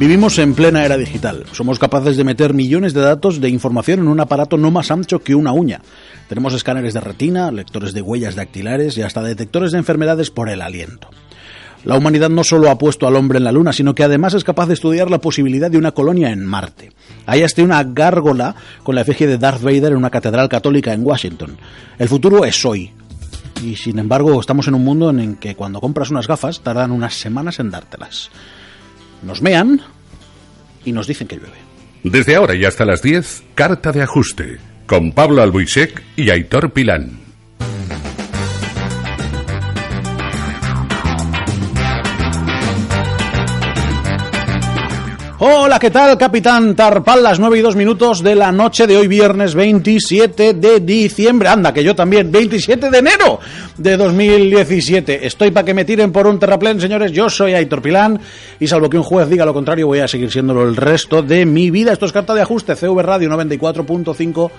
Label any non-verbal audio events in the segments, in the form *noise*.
Vivimos en plena era digital. Somos capaces de meter millones de datos de información en un aparato no más ancho que una uña. Tenemos escáneres de retina, lectores de huellas dactilares y hasta detectores de enfermedades por el aliento. La humanidad no solo ha puesto al hombre en la Luna, sino que además es capaz de estudiar la posibilidad de una colonia en Marte. Hay hasta una gárgola con la efigie de Darth Vader en una catedral católica en Washington. El futuro es hoy. Y sin embargo, estamos en un mundo en el que cuando compras unas gafas tardan unas semanas en dártelas. Nos mean y nos dicen que llueve. Desde ahora y hasta las 10, Carta de Ajuste, con Pablo Albuisek y Aitor Pilán. Hola, ¿qué tal, Capitán Tarpal? Las 9 y 2 minutos de la noche de hoy, viernes 27 de diciembre. Anda, que yo también, 27 de enero de 2017. Estoy para que me tiren por un terraplén, señores. Yo soy Aitor Pilán y salvo que un juez diga lo contrario, voy a seguir siéndolo el resto de mi vida. Esto es carta de ajuste, CV Radio 94.5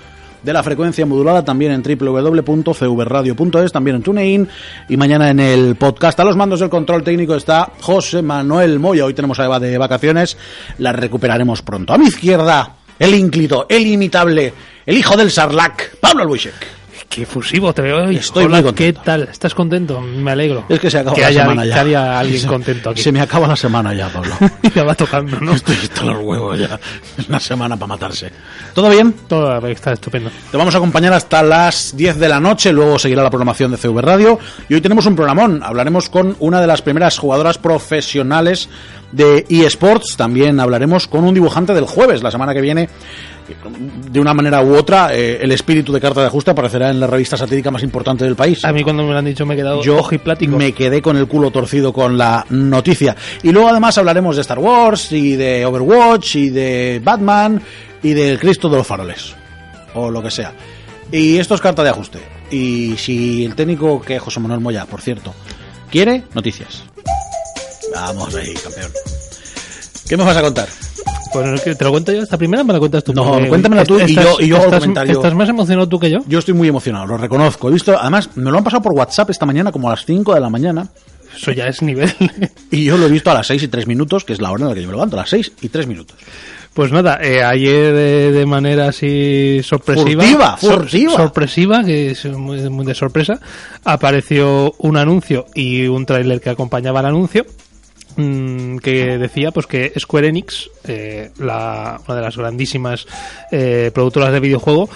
de la frecuencia modulada también en www.cvradio.es, también en TuneIn y mañana en el podcast. A los mandos del control técnico está José Manuel Moya. Hoy tenemos a Eva de vacaciones, la recuperaremos pronto. A mi izquierda, el ínclito, el imitable, el hijo del Sarlac, Pablo Albuisek. Qué fusivo te veo hoy. Estoy Hola, muy contento. ¿Qué tal? ¿Estás contento? Me alegro. Es que se acaba que la haya, semana ya. Que haya alguien contento aquí. Se me acaba la semana ya, Pablo. *laughs* ya va tocando, ¿no? Estoy *laughs* hasta los huevos ya. Es una semana para matarse. ¿Todo bien? Todo está estupendo. Te vamos a acompañar hasta las 10 de la noche, luego seguirá la programación de CV Radio. Y hoy tenemos un programón. Hablaremos con una de las primeras jugadoras profesionales de eSports. También hablaremos con un dibujante del jueves, la semana que viene. De una manera u otra, eh, el espíritu de carta de ajuste aparecerá en la revista satírica más importante del país. A mí cuando me lo han dicho me he quedado Yo ojiplático. me quedé con el culo torcido con la noticia. Y luego además hablaremos de Star Wars y de Overwatch y de Batman y del Cristo de los faroles. O lo que sea. Y esto es carta de ajuste. Y si el técnico que José Manuel Moya, por cierto, quiere, noticias. Vamos ahí, campeón. ¿Qué me vas a contar? Pues, ¿Te lo cuento yo esta primera? ¿Me la cuentas tú? No, Porque cuéntamela tú y yo- y yo estás, comentario. ¿Estás más emocionado tú que yo? Yo estoy muy emocionado, lo reconozco. He visto, además, me lo han pasado por WhatsApp esta mañana como a las 5 de la mañana. Eso ya es nivel. Y yo lo he visto a las 6 y 3 minutos, que es la hora en la que yo me levanto, a las 6 y 3 minutos. Pues nada, eh, ayer eh, de manera así sorpresiva, Furtiva, sor- furtiva. sorpresiva, que es muy, muy de sorpresa, apareció un anuncio y un tráiler que acompañaba el anuncio que decía pues que Square Enix, eh, la, una de las grandísimas eh, productoras de videojuego,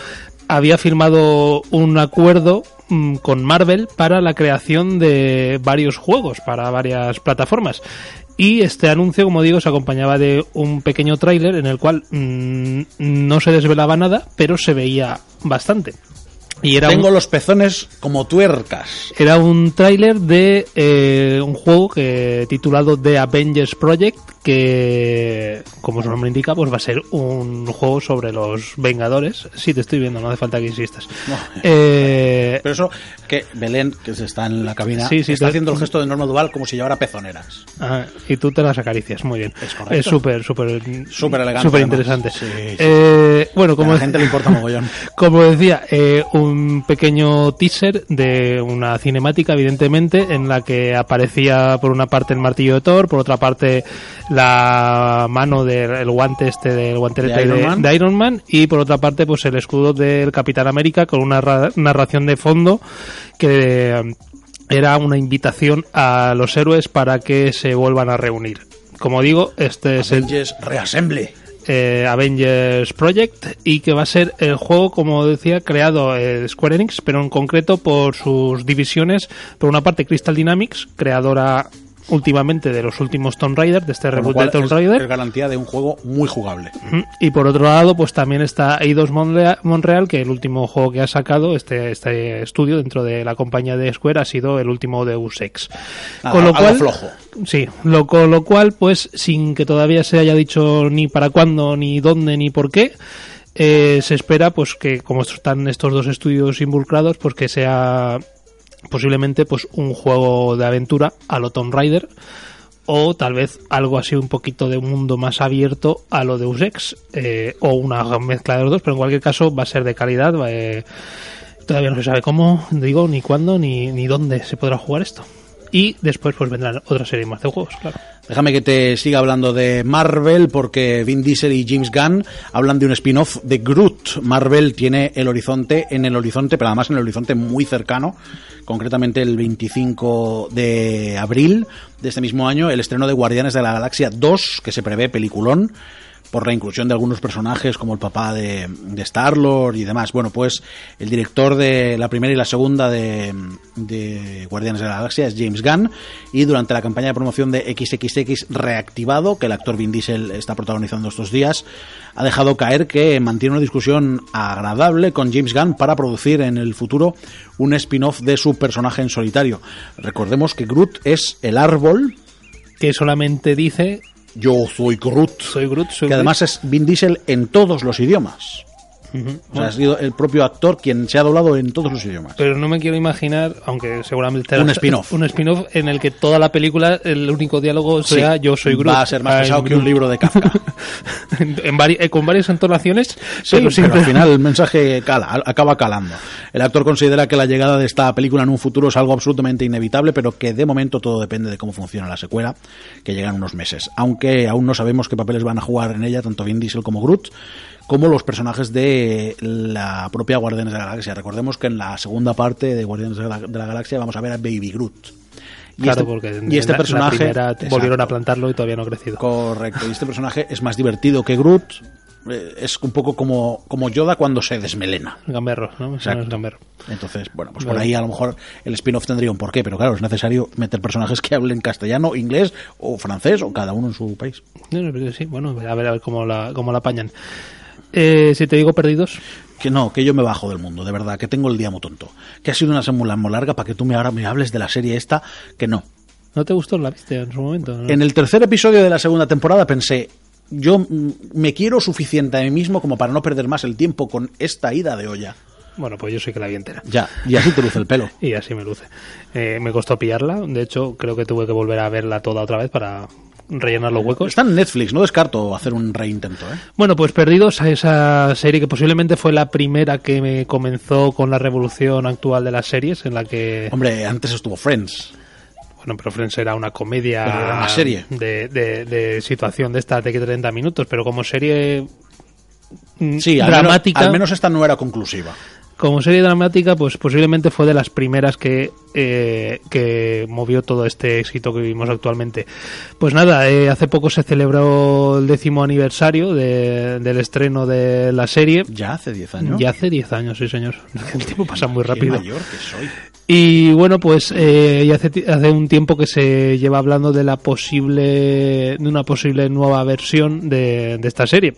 había firmado un acuerdo mm, con Marvel para la creación de varios juegos para varias plataformas. Y este anuncio, como digo, se acompañaba de un pequeño tráiler en el cual mm, no se desvelaba nada, pero se veía bastante. Y era Tengo un, los pezones como tuercas. era un tráiler de eh, un juego que titulado The Avengers Project, que, como su nombre indica, pues va a ser un juego sobre los Vengadores. Sí, te estoy viendo, no hace falta que insistas. No. Eh, Pero eso, que Belén, que está en la cabina, Sí, sí, está te- haciendo el gesto de Norma Duval como si llevara pezoneras. Ah, y tú te las acaricias, muy bien. Es súper, súper, Súper elegante, súper interesante. Sí. Eh, bueno, Como a la gente le importa mogollón. *laughs* Como decía, eh, un pequeño teaser de una cinemática, evidentemente, en la que aparecía por una parte el martillo de Thor, por otra parte la mano del el guante este del guantelete De Iron de, Man. de Iron Man y por otra parte pues el escudo del Capitán América con una ra- narración de fondo que eh, era una invitación a los héroes para que se vuelvan a reunir. Como digo, este es el Reassemble. Eh, Avengers Project y que va a ser el juego, como decía, creado eh, Square Enix, pero en concreto por sus divisiones. Por una parte, Crystal Dynamics, creadora últimamente de los últimos Tomb Raider, de este Con lo reboot cual de Tomb Raider. es garantía de un juego muy jugable. Y por otro lado, pues también está Eidos Monrea- Montreal, que el último juego que ha sacado este, este estudio dentro de la compañía de Square ha sido el último Deus Ex. Nada, algo flojo. Sí, lo, con lo cual, pues sin que todavía se haya dicho ni para cuándo, ni dónde, ni por qué, eh, se espera pues que como están estos dos estudios involucrados, pues que sea posiblemente pues un juego de aventura a lo Tomb Raider o tal vez algo así un poquito de un mundo más abierto a lo Deus Ex eh, o una mezcla de los dos, pero en cualquier caso va a ser de calidad. eh, todavía no se sabe cómo, digo, ni cuándo, ni, ni dónde se podrá jugar esto. Y después pues vendrán otra serie más de juegos, claro. Déjame que te siga hablando de Marvel porque Vin Diesel y James Gunn hablan de un spin-off de Groot. Marvel tiene el horizonte en el horizonte, pero además en el horizonte muy cercano, concretamente el 25 de abril de este mismo año, el estreno de Guardianes de la Galaxia 2, que se prevé peliculón por la inclusión de algunos personajes como el papá de, Star-Lord y demás. Bueno, pues el director de la primera y la segunda de, de Guardianes de la Galaxia es James Gunn y durante la campaña de promoción de XXX Reactivado, que el actor Vin Diesel está protagonizando estos días, ha dejado caer que mantiene una discusión agradable con James Gunn para producir en el futuro un spin-off de su personaje en solitario. Recordemos que Groot es el árbol Que solamente dice yo soy Groot. soy Groot, soy que además es Vin Diesel en todos los idiomas. Ujú. O sea, ha sido el propio actor quien se ha doblado en todos los idiomas. Pero no me quiero imaginar, aunque seguramente Un spin-off. un spin-off en el que toda la película el único diálogo Sí, sea yo soy Groot. Va a ser más I'm pesado que un libro de Kafka. *laughs* En- en vari- eh, con varias entonaciones, Sí, pero pero, siempre al final el *laughs* mensaje cala, al- acaba calando. El actor considera que la llegada de esta película en un futuro es algo absolutamente inevitable, pero que de momento todo depende de cómo funciona la secuela, que llega en unos meses. Aunque aún no sabemos qué papeles van a jugar en ella tanto Vin Diesel como Groot, como los personajes de la propia Guardianes de la Galaxia. Recordemos que en la segunda parte de Guardianes de la, de la Galaxia vamos a ver a Baby Groot. Y claro, este, porque en y este la- personaje primera volvieron a plantarlo y todavía no ha crecido. Correcto, y este personaje es más divertido que Groot. eh, Es un poco como, como Yoda cuando se desmelena. Gamberro, ¿no? No gamberro. Entonces, bueno, pues por ahí a lo mejor el spin-off tendría un porqué, pero claro, es necesario meter personajes que hablen castellano, inglés o francés o cada uno en su país. Sí, bueno, a ver, a ver cómo la, cómo la apañan. Eh, si te digo perdidos, Que no, que yo me bajo del mundo, de verdad, que tengo el día muy tonto. Que ha sido una semana muy larga para que tú me ahora me hables de la serie esta, que no. ¿no te gustó? ¿La viste en su momento? ¿no? En el tercer episodio de la segunda temporada pensé, yo me quiero suficiente a mí mismo como para no perder más el tiempo con esta ida de olla. Bueno, pues yo sí que la vi entera. Ya, y así te luce el pelo. *laughs* Y así me luce. Eh, me costó pillarla. De hecho, creo que tuve que volver a verla toda otra vez para rellenar los huecos. Está en Netflix, no descarto hacer un reintento, ¿eh? Bueno, pues Perdidos, a esa serie que posiblemente fue la primera que me comenzó con la revolución actual de las series, en la que, Hombre, antes estuvo Friends. bueno, pero Friends era una comedia Pero era una serie. De, de- de situación de esta de que 30 minutos, pero como serie mm, Sí, al menos, dramática, al menos esta no era conclusiva. Como serie dramática, pues posiblemente fue de las primeras que, eh, que movió todo este éxito que vivimos actualmente. Pues nada, eh, hace poco se celebró el décimo aniversario de- del estreno de la serie. Ya hace 10 años. Ya hace 10 años, sí señor. *laughs* El tiempo pasa muy Qué rápido. mayor que soy. Y bueno, pues eh, ya hace, hace un tiempo que se lleva hablando de la posible, de una posible nueva versión de, de esta serie.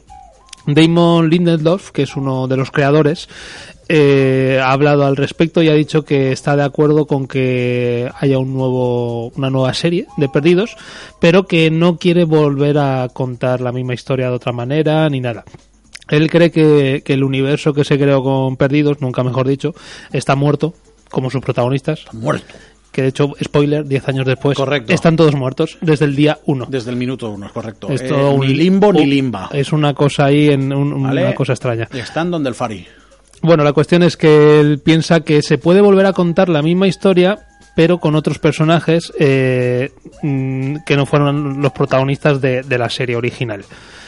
Damon Lindelof, que es uno de los creadores, eh, ha hablado al respecto y ha dicho que está de acuerdo con que haya un nuevo, una nueva serie de Perdidos, pero que no quiere volver a contar la misma historia de otra manera ni nada. Él cree que, que el universo que se creó con Perdidos, nunca mejor dicho, está muerto, como sus protagonistas, Muerto. que de hecho, spoiler, 10 años después, Correcto. están todos muertos desde el día 1. Desde el minuto uno, es correcto. Es Eh, todo un- ni limbo ni limba. Es una cosa ahí, en un- ¿Vale? una cosa extraña. Están donde el Fari. Bueno, la cuestión es que él piensa que se puede volver a contar la misma historia, pero con otros personajes eh, mm, que no fueron los protagonistas de, de la serie original.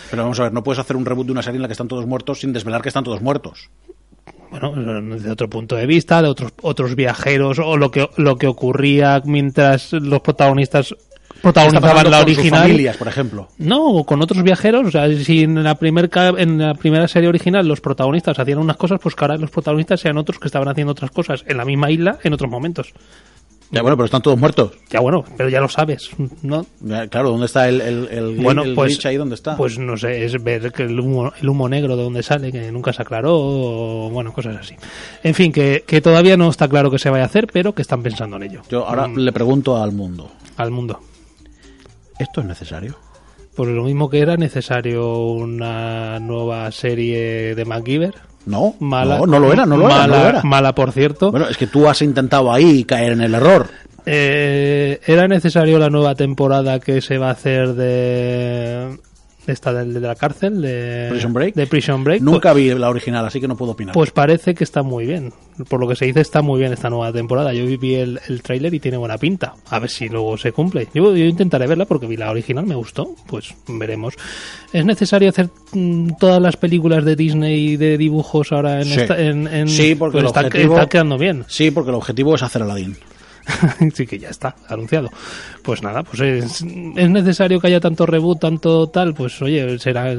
Pero vamos a ver, no puedes hacer un reboot de una serie en la que están todos muertos sin desvelar que están todos muertos. Bueno, desde otro punto de vista, de otros otros viajeros o lo que lo que ocurría mientras los protagonistas ¿Qué está protagonizaban la con original. familias, por ejemplo. No, con otros viajeros. O sea, si en la, primer, en la primera serie original los protagonistas hacían unas cosas, pues que ahora los protagonistas sean otros que estaban haciendo otras cosas en la misma isla en otros momentos. Ya bueno, pero están todos muertos. Ya bueno, pero ya lo sabes, ¿no? Ya, claro, ¿dónde está el, el, el, Bueno, el pues, ahí? ¿Dónde está? pues no sé, es ver que el humo, el humo negro de dónde sale, que nunca se aclaró, o bueno, cosas así. En fin, que, que todavía no está claro qué se vaya a hacer, pero que están pensando en ello. Yo ahora Mm, le pregunto al mundo, Al mundo. ¿Esto es necesario? Pues lo mismo que era necesario una nueva serie de MacGyver. No, Mala, no, no lo era, no lo era, mala, no lo era. mala, por cierto. Bueno, es que tú has intentado ahí caer en el error. Eh, ¿Era necesario la nueva temporada que se va a hacer de, esta del de la cárcel, de Prison Break. de Prison Break. Nunca vi la original, así que no puedo opinar. Pues parece que está muy bien. Por lo que se dice, está muy bien esta nueva temporada. Yo vi el, el tráiler y tiene buena pinta. A ver si luego se cumple. Yo, yo intentaré verla porque vi la original, me gustó. Pues veremos. ¿Es necesario hacer mm, todas las películas de Disney de dibujos ahora en Sí. esta- en, en- Sí, porque pues el está, objetivo- está quedando bien. Sí, porque el objetivo es hacer Aladdin. *laughs* sí que ya está anunciado. Pues nada, pues es, es necesario que haya tanto reboot, tanto tal, pues oye, será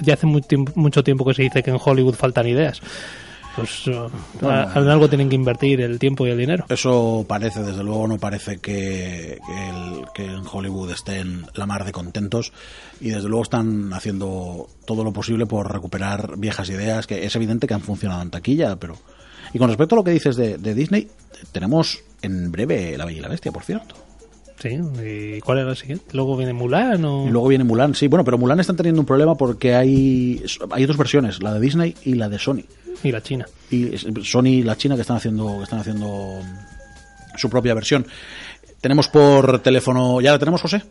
ya hace muy tiempo- mucho tiempo que se dice que en Hollywood faltan ideas. Pues a- en algo tienen que invertir el tiempo y el dinero. Eso parece, desde luego, no parece que, que, el- que en Hollywood estén la mar de contentos y desde luego están haciendo todo lo posible por recuperar viejas ideas que es evidente que han funcionado en taquilla, pero... Y con respecto a lo que dices de, de Disney, tenemos en breve La Bella y la Bestia, por cierto. Sí, ¿y cuál era el siguiente? Luego viene Mulan o... Luego viene Mulan, sí, bueno, pero Mulan están teniendo un problema porque hay, hay dos versiones, la de Disney y la de Sony. y la China. y Sony y la China que están haciendo que están haciendo su propia versión. Tenemos por teléfono, ¿ya la tenemos, José?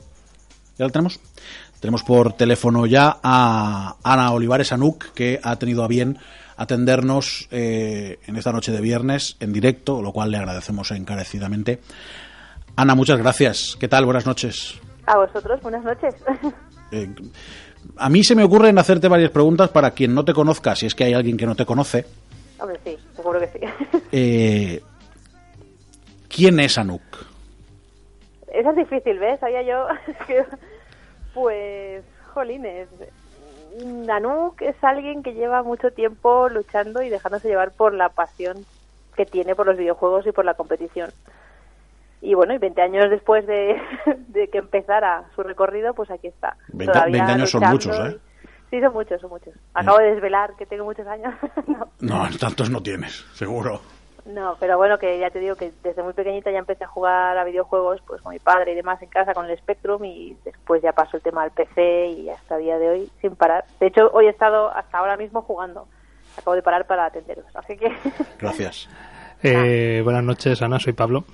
¿Ya la tenemos? Tenemos por teléfono ya a Ana Olivares Anuk, que ha tenido a bien atendernos eh, en esta noche de viernes en directo, lo cual le agradecemos encarecidamente. Ana, muchas gracias. ¿Qué tal? Buenas noches. A vosotros, buenas noches. *laughs* Eh, a mí se me ocurren hacerte varias preguntas para quien no te conozca, si es que hay alguien que no te conoce. Hombre, sí, seguro que sí. *laughs* Eh, ¿Quién es Anuk? Esa es difícil, ¿ves? Sabía yo. *laughs* Pues, jolines. Nanook es alguien que lleva mucho tiempo luchando y dejándose llevar por la pasión que tiene por los videojuegos y por la competición. Y bueno, y 20 años después de, *laughs* de que empezara su recorrido, pues aquí está. 20 Todavía 20 años son muchos, ¿eh? y- Sí, son muchos, son muchos. Acabo de desvelar que tengo muchos años. *laughs* no. No, tantos no tienes, seguro. No, pero bueno, que ya te digo que desde muy pequeñita ya empecé a jugar a videojuegos pues con mi padre y demás en casa con el Spectrum y después ya pasó el tema al PC y hasta el día de hoy sin parar. De hecho, hoy he estado hasta ahora mismo jugando. Acabo de parar para atenderos, así que *laughs* Gracias. Eh, buenas noches, Ana, soy Pablo.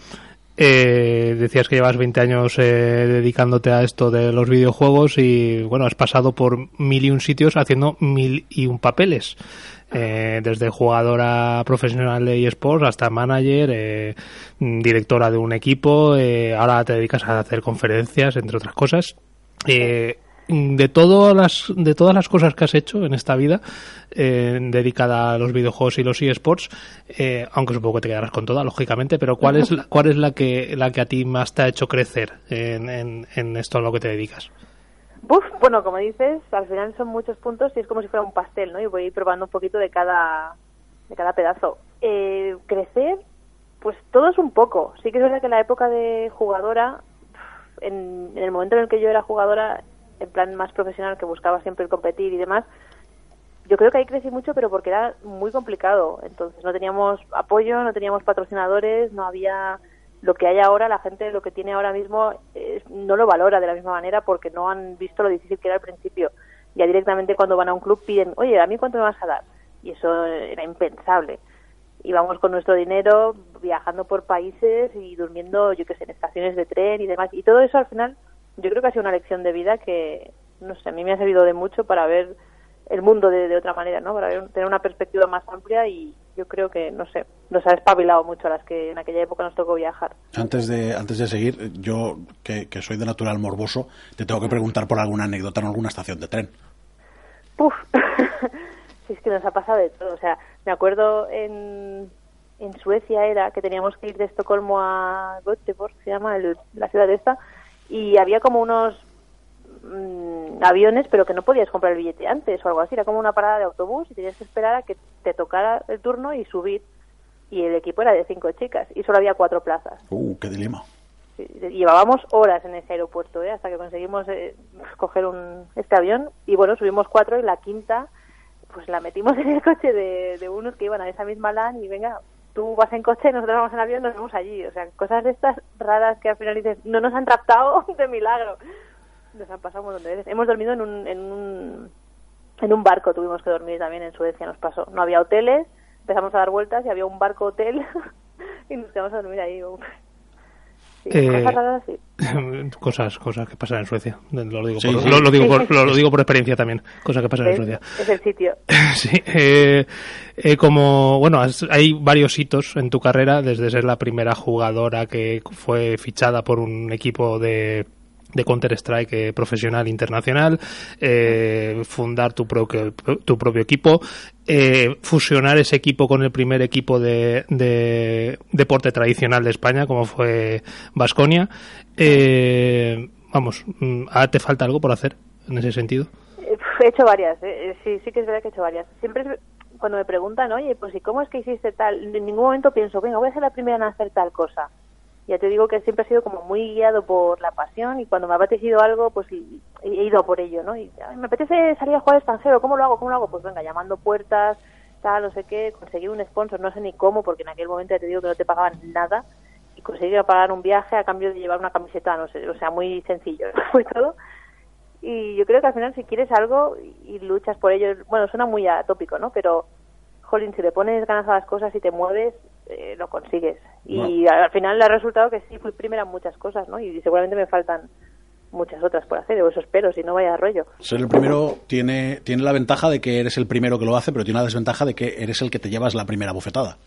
Eh, decías que llevas 20 años eh, dedicándote a esto de los videojuegos y bueno, has pasado por mil y un sitios haciendo mil y un papeles. Eh, desde jugadora profesional de eSports hasta manager, eh, directora de un equipo, eh, ahora te dedicas a hacer conferencias, entre otras cosas. Eh, de todas las de todas las cosas que has hecho en esta vida dedicada a los videojuegos y los eSports aunque supongo que te quedarás con toda lógicamente pero cuál es la, cuál es la que la que a ti más te ha hecho crecer en, en esto a lo que te dedicas Buf, bueno, como dices, al final son muchos puntos y es como si fuera un pastel, ¿no? Y voy probando un poquito de cada, de cada pedazo. Eh, crecer, pues todo es un poco. Sí que es verdad que la época de jugadora, en, en el momento en el que yo era jugadora, en plan más profesional, que buscaba siempre el competir y demás, yo creo que ahí crecí mucho, pero porque era muy complicado. Entonces no teníamos apoyo, no teníamos patrocinadores, no había lo que hay ahora, la gente lo que tiene ahora mismo eh, no lo valora de la misma manera porque no han visto lo difícil que era al principio. Ya directamente cuando van a un club piden, oye, ¿a mí cuánto me vas a dar? Y eso era impensable. Íbamos con nuestro dinero viajando por países y durmiendo, yo qué sé, en estaciones de tren y demás. Y todo eso al final yo creo que ha sido una lección de vida que, no sé, a mí me ha servido de mucho para ver el mundo de, de otra manera, ¿no? Para ver- tener una perspectiva más amplia y yo creo que, no sé, nos ha espabilado mucho a las que en aquella época nos tocó viajar. Antes de, antes de seguir, yo, que, que soy de natural morboso, te tengo que preguntar por alguna anécdota en alguna estación de tren. Puf, *laughs* si es que nos ha pasado de todo. O sea, me acuerdo en, en Suecia era que teníamos que ir de Estocolmo a Göteborg, se llama el- la ciudad esta, y había como unos mm, aviones, pero que no podías comprar el billete antes o algo así. Era como una parada de autobús y tenías que esperar a que te tocara el turno y subir. Y el equipo era de cinco chicas y solo había cuatro plazas. Uh, qué dilema. Llevábamos horas en ese aeropuerto, ¿eh? hasta que conseguimos eh, coger un, este avión. Y bueno, subimos cuatro y la quinta, pues la metimos en el coche de, de unos que iban a esa misma LAN y venga, tú vas en coche, nosotros vamos en avión, nos vemos allí. O sea, cosas de estas raras que al final dices, no nos han raptado *laughs* de milagro. Nos han pasado un montón de veces. Hemos dormido en un, en un, en un barco, tuvimos que dormir también en Suecia, nos pasó. No había hoteles, empezamos a dar vueltas y había un barco hotel *laughs* y nos quedamos a dormir ahí. *laughs* Sí, Eh, cosas *laughs* cosas, cosas que pasan en Suecia. Lo digo, Sí, por, sí. lo- lo digo por, lo, lo digo por experiencia también. Cosas que pasan en Suecia. es el sitio. Sí, eh, eh, como, bueno, has- hay varios hitos en tu carrera, desde ser la primera jugadora que fue fichada por un equipo de, de Counter-Strike eh, profesional internacional, eh, fundar tu propio, tu propio equipo, eh, fusionar ese equipo con el primer equipo de, de deporte tradicional de España, como fue Vasconia. vamos, mm, ahora te falta algo por hacer en ese sentido. Eh, He hecho varias, eh, eh, sí, sí que es verdad que he hecho varias. Siempre cuando me preguntan, oye, pues ¿y cómo es que hiciste tal? En ningún momento pienso, venga, voy a ser la primera en hacer tal cosa. Ya te digo que siempre he sido como muy guiado por la pasión y cuando me ha apetecido algo, pues he ido por ello, ¿no? Y "Ay, me apetece salir a jugar al extranjero, ¿cómo lo hago? ¿Cómo lo hago? Pues venga, llamando puertas, tal, no sé qué, conseguí un sponsor, no sé ni cómo, porque en aquel momento ya te digo que no te pagaban nada y conseguí pagar un viaje a cambio de llevar una camiseta, no sé, o sea, muy sencillo, *laughs* fue todo. Y yo creo que al final si quieres algo y luchas por ello, bueno, suena muy atópico, ¿no? Pero, jolín, si le pones ganas a las cosas y te mueves, eh, lo consigues. Y al final ha resultado que sí fui primera en muchas cosas, ¿no? Y seguramente me faltan muchas otras por hacer, o eso espero, si no vaya rollo. Ser el primero tiene, tiene la ventaja de que eres el primero que lo hace, pero tiene la desventaja de que eres el que te llevas la primera bofetada.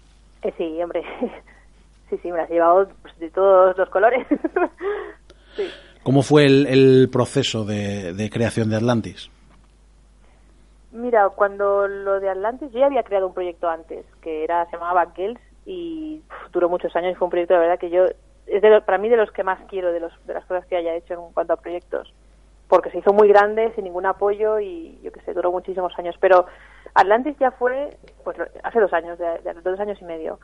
Eh, sí, hombre, *laughs* sí, sí, me las he llevado pues, de todos los colores. *laughs* sí. ¿Cómo fue el, el proceso de, de creación de Atlantis? Mira, cuando lo de Atlantis, yo ya había creado un proyecto antes, que era se llamaba Girls y duró muchos años y fue un proyecto, la verdad, que yo, es de lo- para mí de los que más quiero de, los, de las cosas que haya hecho en cuanto a proyectos, porque se hizo muy grande, sin ningún apoyo y yo que sé, duró muchísimos años. Pero Atlantis ya fue, pues hace dos años, de, de- dos años y medio.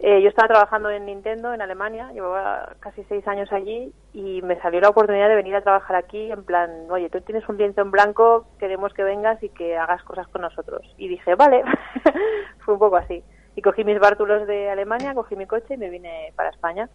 Eh, yo estaba trabajando en Nintendo en Alemania, llevaba casi seis años allí y me salió la oportunidad de venir a trabajar aquí en plan, oye, tú tienes un lienzo en blanco, queremos que vengas y que hagas cosas con nosotros. Y dije, vale, *laughs* fue un poco así. Y cogí mis bártulos de Alemania, cogí mi coche y me vine para España.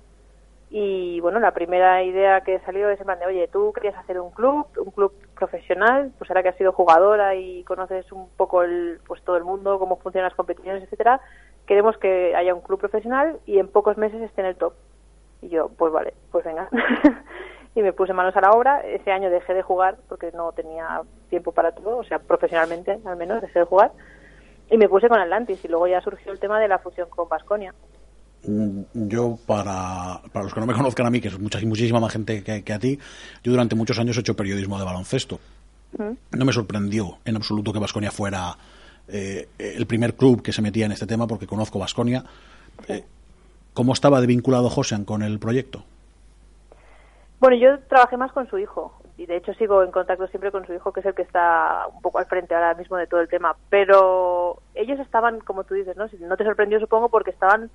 Y bueno, la primera idea que salió es en plan de, oye, tú querías hacer un club, un club profesional, pues ahora que has sido jugadora y conoces un poco el, pues todo el mundo, cómo funcionan las competiciones, etcétera, queremos que haya un club profesional y en pocos meses esté en el top. Y yo, pues vale, pues venga. *laughs* y me puse manos a la obra. Ese año dejé de jugar porque no tenía tiempo para todo, o sea, profesionalmente al menos dejé de jugar. Y me puse con Atlantis y luego ya surgió el tema de la fusión con Vasconia. Mm, Yo, para, para los que no me conozcan a mí, que es mucha, muchísima más gente que, que a ti, yo durante muchos años he hecho periodismo de baloncesto. No me sorprendió en absoluto que Vasconia fuera eh, el primer club que se metía en este tema, porque conozco Vasconia. ¿Cómo estaba de vinculado Josean con el proyecto? Bueno, yo trabajé más con su hijo y de hecho sigo en contacto siempre con su hijo, que es el que está un poco al frente ahora mismo de todo el tema. Pero ellos estaban, como tú dices, ¿no? No te sorprendió, supongo, porque estaban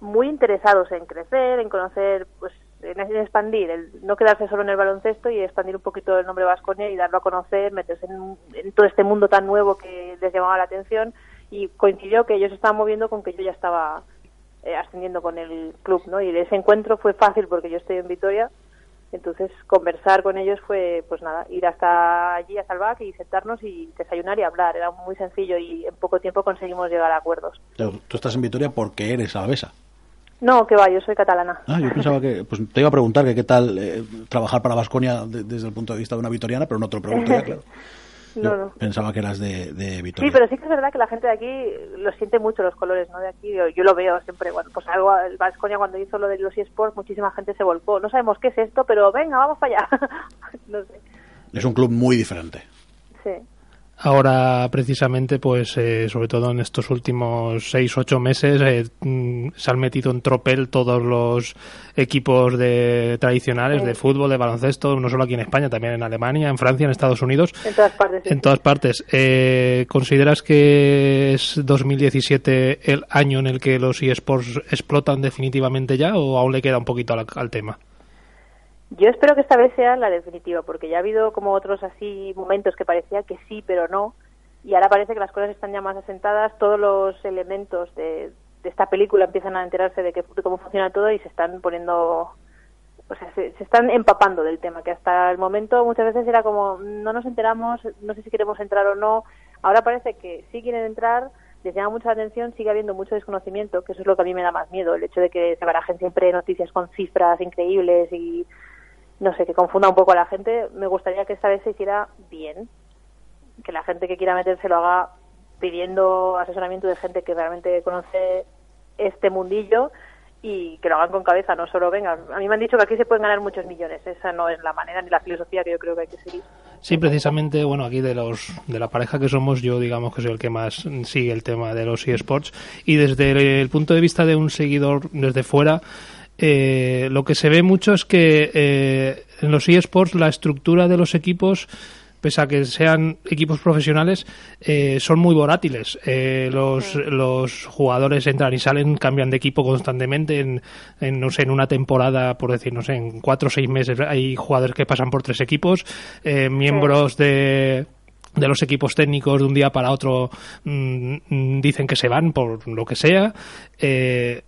muy interesados en crecer, en conocer, pues, en, expandir, el no quedarse solo en el baloncesto y expandir un poquito el nombre Vasconia y darlo a conocer, meterse en, en todo este mundo tan nuevo que les llamaba la atención. Y coincidió que ellos estaban moviendo con que yo ya estaba eh, ascendiendo con el club, ¿no? Y ese encuentro fue fácil porque yo estoy en Vitoria, entonces conversar con ellos fue, pues nada, ir hasta allí, hasta el BAC y sentarnos y desayunar y hablar. Era muy sencillo y en poco tiempo conseguimos llegar a acuerdos. Claro, Tú estás en Vitoria porque eres alavesa. No, que va, yo soy catalana. Ah, yo pensaba que, pues te iba a preguntar que qué tal eh, trabajar para Vasconia desde el punto de vista de una vitoriana, pero no te lo pregunto ya, *laughs* claro. No, Yo no. Pensaba que eras de, de Vitoria. Sí, pero sí que es verdad que la gente de aquí lo siente mucho los colores, ¿no? De aquí yo, yo lo veo siempre. Bueno, pues algo, el Vasconia cuando hizo lo de los eSports, muchísima gente se volcó. No sabemos qué es esto, pero venga, vamos para allá. *laughs* no sé. Es un club muy diferente. Sí. Ahora, precisamente, pues, eh, sobre todo en estos últimos seis, ocho meses, eh, mm, se han metido en tropel todos los equipos de tradicionales de fútbol, de baloncesto, no solo aquí en España, también en Alemania, en Francia, en Estados Unidos. En todas partes. sí. En todas partes. Eh, ¿Consideras que es 2017 el año en el que los eSports explotan definitivamente ya o aún le queda un poquito al, al tema? Yo espero que esta vez sea la definitiva, porque ya ha habido como otros así momentos que parecía que sí, pero no. Y ahora parece que las cosas están ya más asentadas, todos los elementos de, de esta película empiezan a enterarse de, que, cómo funciona todo y se están poniendo, o sea, se, se están empapando del tema, que hasta el momento muchas veces era como, no nos enteramos, no sé si queremos entrar o no. Ahora parece que sí quieren entrar, les llama mucho la atención, sigue habiendo mucho desconocimiento, que eso es lo que a mí me da más miedo, el hecho de que se barajen siempre noticias con cifras increíbles y no sé, que confunda un poco a la gente. Me gustaría que esta vez se hiciera bien, que la gente que quiera meterse lo haga pidiendo asesoramiento de gente que realmente conoce este mundillo y que lo hagan con cabeza, no solo vengan. A mí me han dicho que aquí se pueden ganar muchos millones. Esa no es la manera ni la filosofía que yo creo que hay que seguir. Sí, precisamente, bueno, aquí de los de la pareja que somos, yo digamos que soy el que más sigue el tema de los eSports y desde el punto de vista de un seguidor desde fuera, eh, lo que se ve mucho es que eh, en los eSports la estructura de los equipos pese a que sean equipos profesionales, eh, son muy volátiles. Eh, los, los jugadores entran y salen, cambian de equipo constantemente. En, en, no sé, en una temporada, por decir, no sé, en cuatro o seis meses hay jugadores que pasan por tres equipos, eh, miembros de de los equipos técnicos de un día para otro mm, dicen que se van por lo que sea. Eh,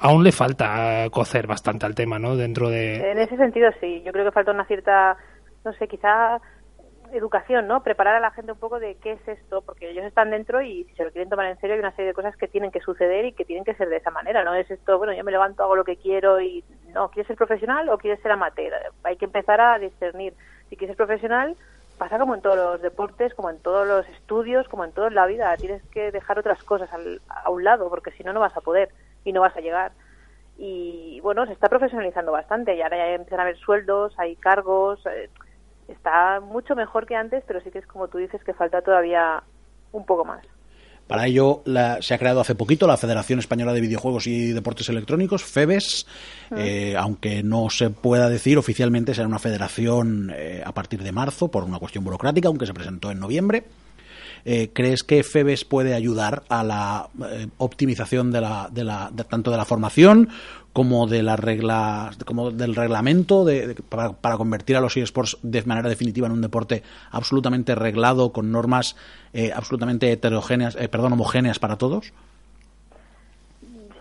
aún le falta cocer bastante al tema, ¿no? Dentro de. En ese sentido, sí. Yo creo que falta una cierta, no sé, quizá educación, ¿no? Preparar a la gente un poco de qué es esto, porque ellos están dentro y si se lo quieren tomar en serio hay una serie de cosas que tienen que suceder y que tienen que ser de esa manera, no es esto, bueno, yo me levanto, hago lo que quiero y no, ¿quieres ser profesional o quieres ser amateur? Hay que empezar a discernir. Si quieres ser profesional, pasa como en todos los deportes, como en todos los estudios, como en toda la vida, tienes que dejar otras cosas al, a un lado, porque si no, no vas a poder y no vas a llegar. Y bueno, se está profesionalizando bastante y ahora ya empiezan a haber sueldos, hay cargos. Eh, está mucho mejor que antes, pero sí que es como tú dices que falta todavía un poco más. Para ello se ha creado hace poquito la Federación Española de Videojuegos y Deportes Electrónicos, FEBES, eh, aunque no se pueda decir oficialmente, será una federación eh, a partir de marzo por una cuestión burocrática, aunque se presentó en noviembre. Eh, ¿Crees que FEBES puede ayudar a la optimización de la, de la, tanto de la formación como de las reglas, como del reglamento de, para, convertir a los eSports de manera definitiva en un deporte absolutamente reglado con normas eh, absolutamente heterogéneas, eh, perdón, homogéneas para todos?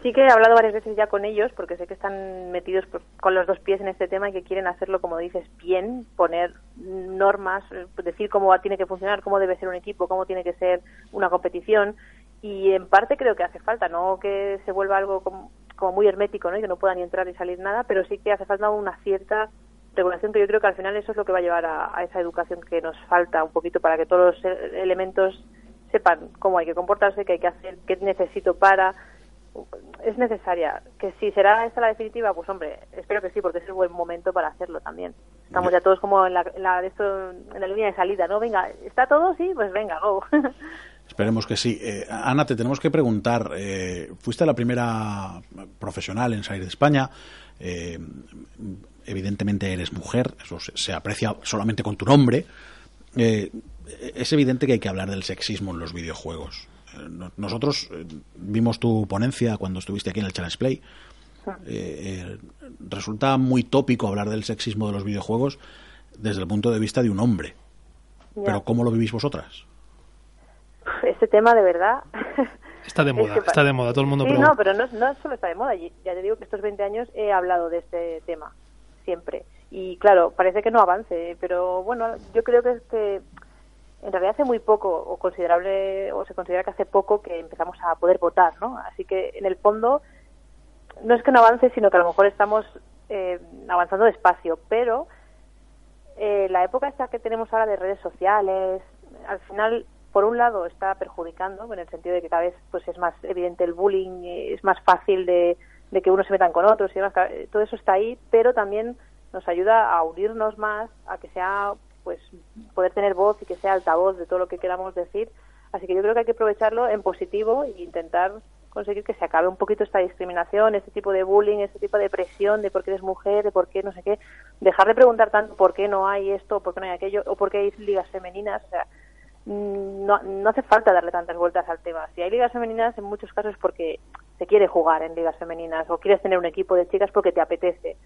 Sí que he hablado varias veces ya con ellos porque sé que están metidos con los dos pies en este tema y que quieren hacerlo, como dices, bien, poner normas, eh, decir cómo tiene que funcionar, cómo debe ser un equipo, cómo tiene que ser una competición y en parte creo que hace falta, no que se vuelva algo como como muy hermético, ¿no? Y que no pueda ni entrar ni salir nada, pero sí que hace falta una cierta regulación que yo creo que al final eso es lo que va a llevar a, esa educación que nos falta un poquito para que todos los elementos sepan cómo hay que comportarse, qué hay que hacer, qué necesito para es necesaria. Que si será esta la definitiva, pues hombre, espero que sí, porque es el buen momento para hacerlo también. Estamos ya todos como en la, en la, en la línea de salida, ¿no? Venga, ¿está todo? Sí, pues venga, go. *laughs* Esperemos que sí. Eh, Ana, te tenemos que preguntar, eh, fuiste la primera profesional en salir de España, eh, evidentemente eres mujer, eso se, aprecia solamente con tu nombre. es evidente que hay que hablar del sexismo en los videojuegos. Nosotros vimos tu ponencia cuando estuviste aquí en el Challenge Play. resulta muy tópico hablar del sexismo de los videojuegos desde el punto de vista de un hombre. Pero ¿cómo lo vivís vosotras? este tema de verdad... Está de *laughs* moda, está de moda, todo el mundo Sí, no, pero no, no solo está de moda, ya te digo que estos 20 años he hablado de este tema, siempre. Y claro, parece que no avance, pero bueno, yo creo que es que en realidad hace muy poco, o considerable, o se considera que hace poco que empezamos a poder votar, ¿no? Así que en el fondo no es que no avance, sino que a lo mejor estamos eh, avanzando despacio, pero eh, la época esta que tenemos ahora de redes sociales, al final por un lado está perjudicando en el sentido de que cada vez pues es más evidente el bullying es más fácil de, que uno se metan con otros y demás todo eso está ahí pero también nos ayuda a unirnos más a que sea pues poder tener voz y que sea altavoz de todo lo que queramos decir así que yo creo que hay que aprovecharlo en positivo e intentar conseguir que se acabe un poquito esta discriminación, este tipo de bullying, este tipo de presión de por qué eres mujer, de por qué no sé qué, dejar de preguntar tanto por qué no hay esto, por qué no hay aquello, o por qué hay ligas femeninas, o sea, no, no hace falta darle tantas vueltas al tema. Si hay ligas femeninas, en muchos casos es porque se quiere jugar en ligas femeninas o quieres tener un equipo de chicas porque te apetece.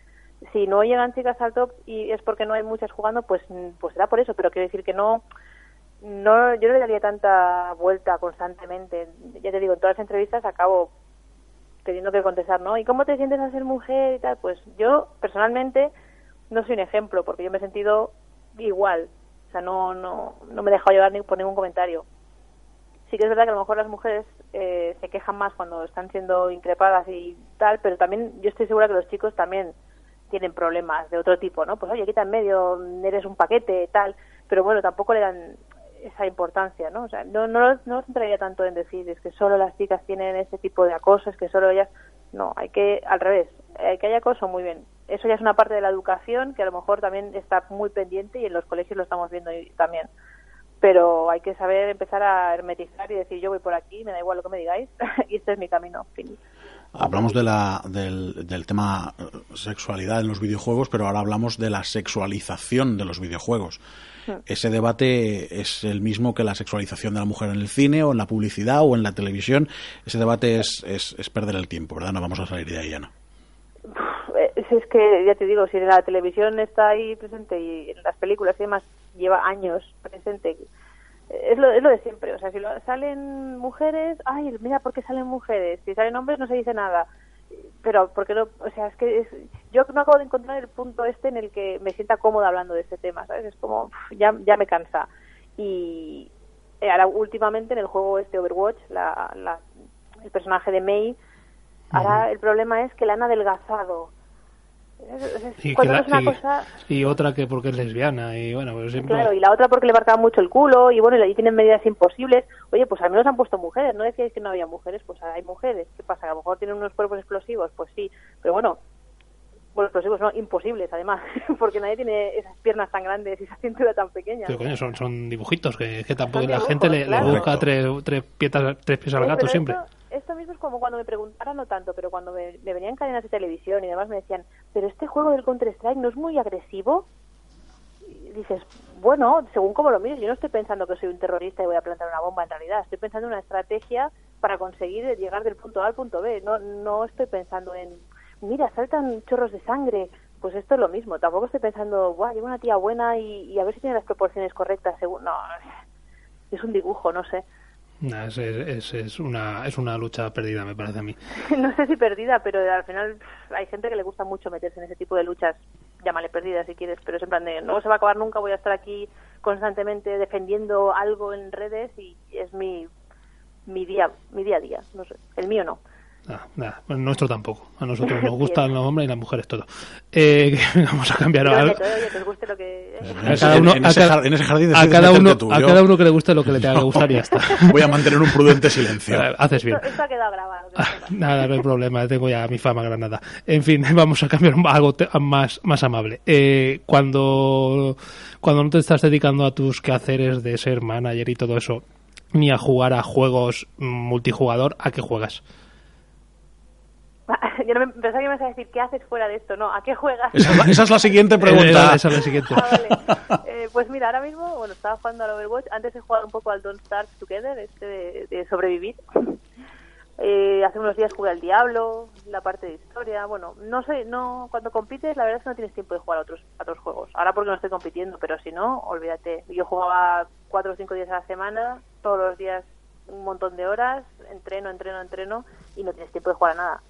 Si no llegan chicas al top y es porque no hay muchas jugando, pues, pues será por eso. Pero quiero decir que no, no, yo no le daría tanta vuelta constantemente. Ya te digo, en todas las entrevistas acabo teniendo que contestar, ¿no? ¿Y cómo te sientes a ser mujer y tal? Pues yo personalmente no soy un ejemplo porque yo me he sentido igual o sea, no, no, no me he dejado llevar ni por ningún comentario. sí que es verdad que a lo mejor las mujeres eh, se quejan más cuando están siendo increpadas y tal, pero también yo estoy segura que los chicos también tienen problemas de otro tipo, ¿no? Pues oye, quita en medio, eres un paquete, tal, pero bueno, tampoco le dan esa importancia, ¿no? O sea, no, no, no centraría tanto en decir es que solo las chicas tienen ese tipo de acoso, es que solo ellas, no, hay que, al revés, hay que haya acoso, muy bien. Eso ya es una parte de la educación que a lo mejor también está muy pendiente y en los colegios lo estamos viendo también pero hay que saber empezar a hermetizar y decir yo voy por aquí, me da igual lo que me digáis *laughs* y este es mi camino. Fin. Hablamos de la, del, del, tema eh, sexualidad en los videojuegos, pero ahora hablamos de la sexualización de los videojuegos. Ese debate es el mismo que la sexualización de la mujer en el cine o en la publicidad o en la televisión. Ese debate es, es, es perder el tiempo, ¿verdad? No vamos a salir de ahí, Ana. Eh, es que, ya te digo, si en la televisión está ahí presente y en las películas y demás lleva años presente. Es lo, es lo de siempre, o sea, si lo, salen mujeres, ay, mira por qué salen mujeres, si salen hombres no se dice nada, pero porque no, o sea, es que es, yo no acabo de encontrar el punto este en el que me sienta cómoda hablando de este tema, ¿sabes? Es como, ya, ya me cansa. Y eh, ahora últimamente en el juego este Overwatch, la, la, el personaje de Mei, ahora el problema es que la han adelgazado y, cosa... y, otra que porque es lesbiana y bueno pues claro y la otra porque le marcaba mucho el culo y bueno y ahí tienen medidas imposibles. Oye pues al menos han puesto mujeres no decíais que no había mujeres pues hay mujeres. Qué pasa a lo mejor tienen unos cuerpos explosivos pues sí pero bueno bueno, explosivos no, imposibles además, *laughs* porque nadie tiene esas piernas tan grandes y esa cintura tan pequeña. Pero coño, son, son dibujitos, que, que tampoco la gente le, busca tres, tres, pies al gato siempre. esto mismo es como cuando me preguntaron, no tanto, pero cuando me, venían cadenas de televisión y demás me decían, pero este juego del Counter-Strike no es muy agresivo. Y dices, bueno, según como lo mires, yo no estoy pensando que soy un terrorista y voy a plantar una bomba en realidad, estoy pensando en una estrategia para conseguir llegar del punto A al punto B, no, no estoy pensando en, mira, saltan chorros de sangre, pues esto es lo mismo, tampoco estoy pensando, guau, llevo una tía buena y, y a ver si tiene las proporciones correctas, según, no, es un dibujo, no sé. Es, es, una, es una lucha perdida, me parece a mí. *laughs* no sé si perdida, pero al final hay gente que le gusta mucho meterse en ese tipo de luchas. Llámale perdida si quieres, pero es en plan de no se va a acabar nunca, voy a estar aquí constantemente defendiendo algo en redes y es mi, mi, día, mi día a día. No sé, el mío no. Nada, nada. Bueno, nuestro tampoco. A nosotros nos *laughs* gustan los hombres y las mujeres todo. Eh, *laughs* vamos a cambiar ahora. A cada uno, en, ese, jardín a cada uno, a cada uno que le guste lo que le tenga que *laughs* gustar y ya está. Voy a mantener un prudente silencio. Haces bien. Esto, ha quedado grabado. Ah, nada, no hay problema. Tengo ya mi fama granada. En fin, vamos a cambiar algo más, más amable. Eh, cuando, cuando no te estás dedicando a tus quehaceres de ser manager y todo eso, ni a jugar a juegos multijugador, ¿a qué juegas? Yo no me, pensaba que me ibas a decir, ¿qué haces fuera de esto? No, ¿a qué juegas? Esa, es la siguiente pregunta. esa es la siguiente. *laughs* Ah, *laughs* eh, pues mira, ahora mismo, bueno, estaba jugando al Overwatch. Antes he jugado un poco al Don't Start Together, este de, sobrevivir. Eh, hace unos días jugué al Diablo, la parte de historia. Bueno, no sé, no cuando compites, la verdad es que no tienes tiempo de jugar a otros, a otros juegos. Ahora porque no estoy compitiendo, pero si no, olvídate. Yo jugaba cuatro o cinco días a la semana, todos los días un montón de horas, entreno, entreno, entreno, y no tienes tiempo de jugar a nada.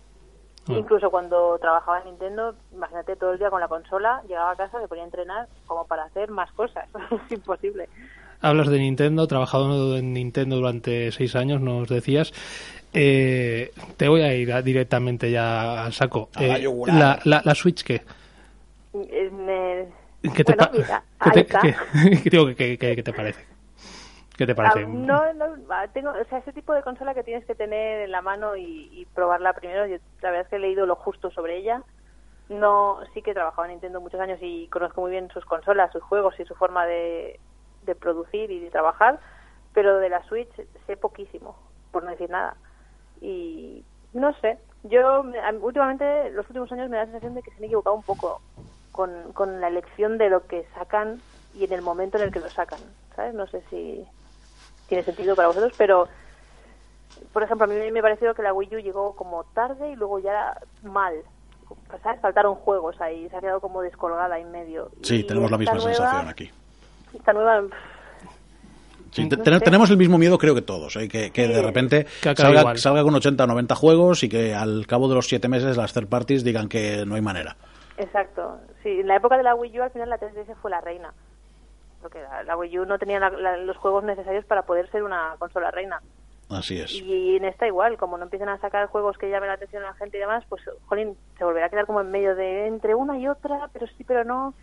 Ah. Incluso cuando trabajaba en Nintendo, imagínate todo el día con la consola, llegaba a casa, me ponía a entrenar como para hacer más cosas. *laughs* es imposible. Hablas de Nintendo, trabajado en Nintendo durante seis años, nos decías. Eh, te voy a ir directamente ya al saco. Eh, la, la, Switch, ¿qué? ¿Qué te, bueno, ¿qué te *laughs* parece? ¿Qué te parece? No, no, tengo, o sea, ese tipo de consola que tienes que tener en la mano y, probarla primero. La verdad es que he leído lo justo sobre ella. No, sí que he trabajado en Nintendo muchos años y conozco muy bien sus consolas, sus juegos y su forma de, de producir y de trabajar, pero de la Switch sé poquísimo, por no decir nada. Y no sé, yo últimamente, los últimos años me da la sensación de que se han equivocado un poco con, con la elección de lo que sacan y en el momento en el que lo sacan, ¿sabes? No sé si tiene sentido para vosotros, pero por ejemplo, a mí me ha parecido que la Wii U llegó como tarde y luego ya mal. ¿Sabes? Faltaron juegos ahí, se ha quedado como descolgada en medio. Sí, tenemos la misma sensación aquí. Esta nueva. tenemos el mismo miedo, creo que todos, ¿eh? que, de repente salga, salga, con 80 o 90 juegos y que al cabo de los 7 meses las third parties digan que no hay manera. Exacto. Sí, en la época de la Wii U al final la 3DS fue la reina porque la, la Wii U no tenía la- la- los juegos necesarios para poder ser una consola reina. Así es. Y en esta igual, como no empiezan a sacar juegos que llamen la atención a la gente y demás, pues, jolín, se volverá a quedar como en medio de entre una y otra, pero sí, pero no.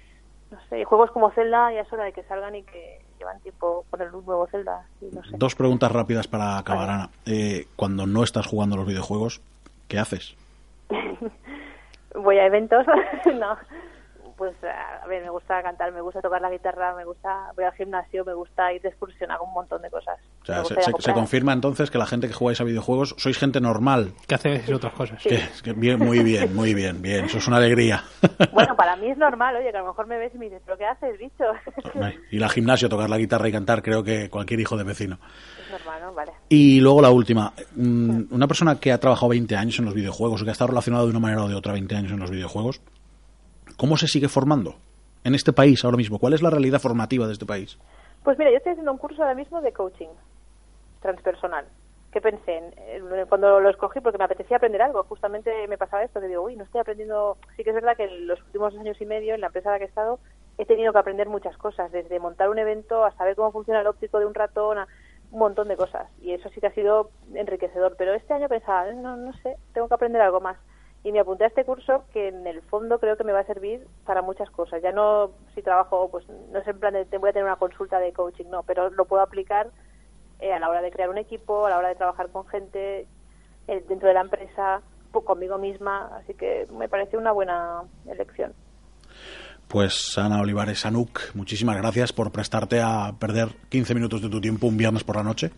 No sé, juegos como Zelda ya es hora de que salgan y que llevan tiempo con el nuevo Zelda, y no sé. Dos preguntas rápidas para acabar, Ana. Eh, cuando no estás jugando los videojuegos, ¿qué haces? *laughs* Voy a eventos, *laughs* no. Pues, a ver, me gusta cantar, me gusta tocar la guitarra, me gusta, voy al gimnasio, me gusta ir de excursión, hago un montón de cosas. O sea, se, se- se confirma entonces que la gente que jugáis a videojuegos sois gente normal. Que hace veces otras cosas. Que, que bien, muy bien, muy bien, bien. Eso es una alegría. *laughs* Bueno, para mí es normal, oye, que a lo mejor me ves y me dices, ¿pero qué haces, bicho? Ir al gimnasio, tocar la guitarra y cantar, creo que cualquier hijo de vecino. es normal, ¿no? Vale. Y luego la última. Mm, Una persona que ha trabajado 20 años en los videojuegos o que ha estado relacionado de una manera o de otra 20 años en los videojuegos, ¿cómo se sigue formando en este país ahora mismo? ¿Cuál es la realidad formativa de este país? Pues mira, yo estoy haciendo un curso ahora mismo de coaching transpersonal. ¿Qué pensé? En- en- cuando lo escogí, porque me apetecía aprender algo, justamente me pasaba esto, que digo, uy, no estoy aprendiendo. Sí que es verdad que en los últimos dos años y medio, en la empresa en la que he estado, he tenido que aprender muchas cosas, desde montar un evento a saber cómo funciona el óptico de un ratón, a un montón de cosas. Y eso sí que ha sido enriquecedor. Pero este año pensaba, "Eh, no, no sé, tengo que aprender algo más. Y me apunté a este curso que en el fondo creo que me va a servir para muchas cosas. Ya no si trabajo, pues no es en plan de te voy a tener una consulta de coaching, no, pero lo puedo aplicar eh, a la hora de crear un equipo, a la hora de trabajar con gente eh, dentro de la empresa, po- conmigo misma. Así que me parece una buena elección. Pues Ana Olivares Anuk, muchísimas gracias por prestarte a perder 15 minutos de tu tiempo un viernes por la noche.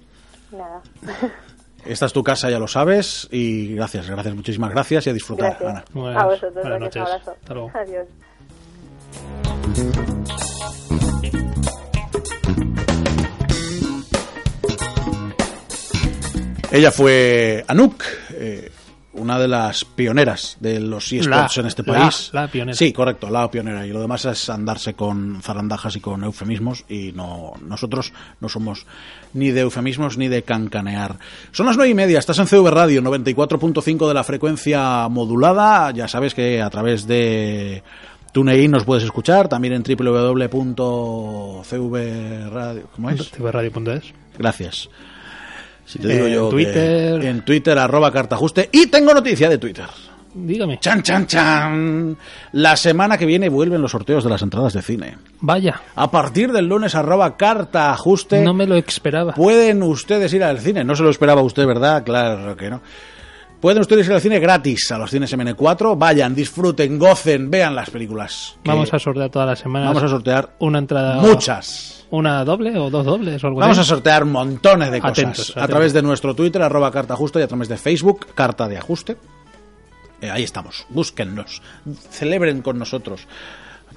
Nada. *laughs* Esta es tu casa, ya lo sabes, y gracias, gracias, muchísimas gracias y a disfrutar, Gracias. Ana. Buenas- a vosotros, buenas gracias, noches. abrazo. Hasta luego. Adiós. Ella fue Anuk, eh, una de las pioneras de los eSports en este país. la pionera. Sí, correcto, la pionera. Y lo demás es andarse con zarandajas y con eufemismos. Y no nosotros no somos ni de eufemismos ni de cancanear. Son las nueve y media, estás en CV Radio, 94.5 de la frecuencia modulada. Ya sabes que a través de TuneIn nos puedes escuchar, también en www.cvradio. ¿Cómo es? tvradio.es. Gracias. Si te digo En yo Twitter. en Twitter arroba cartajuste y tengo noticia de Twitter. Dígame. Chan chan chan. La semana que viene vuelven los sorteos de las entradas de cine. Vaya, A partir del lunes arroba cartajuste no me lo esperaba. pueden ustedes ir al cine. No se lo esperaba usted, ¿verdad? Claro que no. Pueden ustedes ir al cine gratis a los cines MN4. Vayan, disfruten, gocen, vean las películas. Vamos a sortear todas las semanas vamos a sortear una entrada. muchas. Una doble o dos dobles o algo Vamos a sortear montones de cosas Atentos, a través de nuestro Twitter, arroba carta y a través de Facebook, carta de ajuste. Eh, ahí estamos, búsquennos, celebren con nosotros.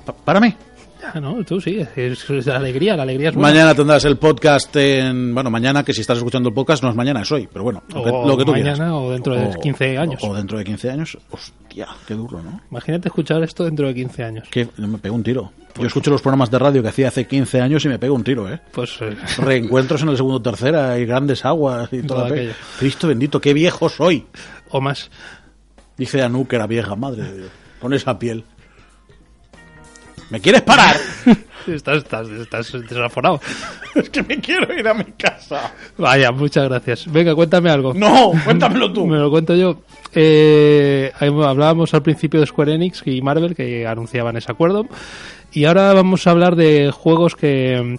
Pa- párame. Ah, no, tú sí, es, es la alegría, la alegría es buena. Mañana tendrás el podcast en. Bueno, mañana, que si estás escuchando el podcast no es mañana, es hoy, pero bueno, lo que, O lo que tú mañana quieras. o dentro de 15 años. O, dentro de 15 años. Hostia, qué duro, ¿no? Imagínate escuchar esto dentro de 15 años. Que me pego un tiro. Yo escucho los programas de radio que hacía hace 15 años y me pego un tiro, ¿eh? Pues eh, Reencuentros en el segundo tercera y grandes aguas y Todo la. Cristo bendito, qué viejo soy. o más. Dice Anu que era vieja, madre de Dios. Con esa piel. ¿Me quieres parar? *laughs* Estás, estás, estás desaforado. *laughs* es que me quiero ir a mi casa. Vaya, muchas gracias. Venga, cuéntame algo. No, cuéntamelo tú. *laughs* Me lo cuento yo. Eh, hablábamos al principio de Square Enix y Marvel que anunciaban ese acuerdo. Y ahora vamos a hablar de juegos que,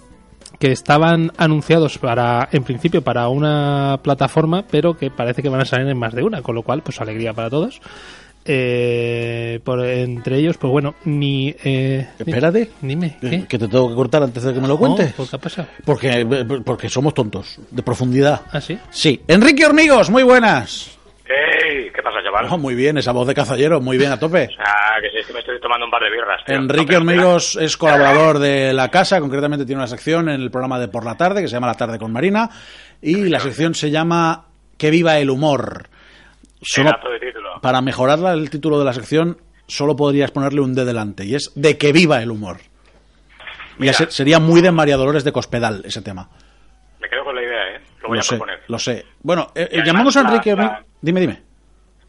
que estaban anunciados para, en principio, para una plataforma, pero que parece que van a salir en más de una, con lo cual, pues alegría para todos. Eh, por, entre ellos, pues bueno, ni. Eh, Espérate. Dime, ¿qué? Que te tengo que cortar antes de que me lo cuentes. Oh, ¿por qué ha pasado? Porque, porque somos tontos, de profundidad. ¿Ah, sí? Sí. Enrique Hormigos, muy buenas. ¡Ey! ¿Qué pasa, chaval? Oh, muy bien, esa voz de cazallero, muy bien, a tope. *laughs* Ah, que sí, es que me estoy tomando un par de birras. tío. Enrique Hormigos es colaborador de la casa, concretamente tiene una sección en el programa de Por la Tarde que se llama La Tarde con Marina y la sección se llama Que viva el humor. Solo- Pedazo de título. para mejorarla el título de la sección solo podrías ponerle un D delante y es de que viva el humor. Mira. sería muy de María Dolores de Cospedal ese tema. Me quedo con la idea, ¿eh? Lo voy Lo a sé, proponer. lo sé. Bueno, eh, eh, además llamamos a Enrique. la- Dime, dime.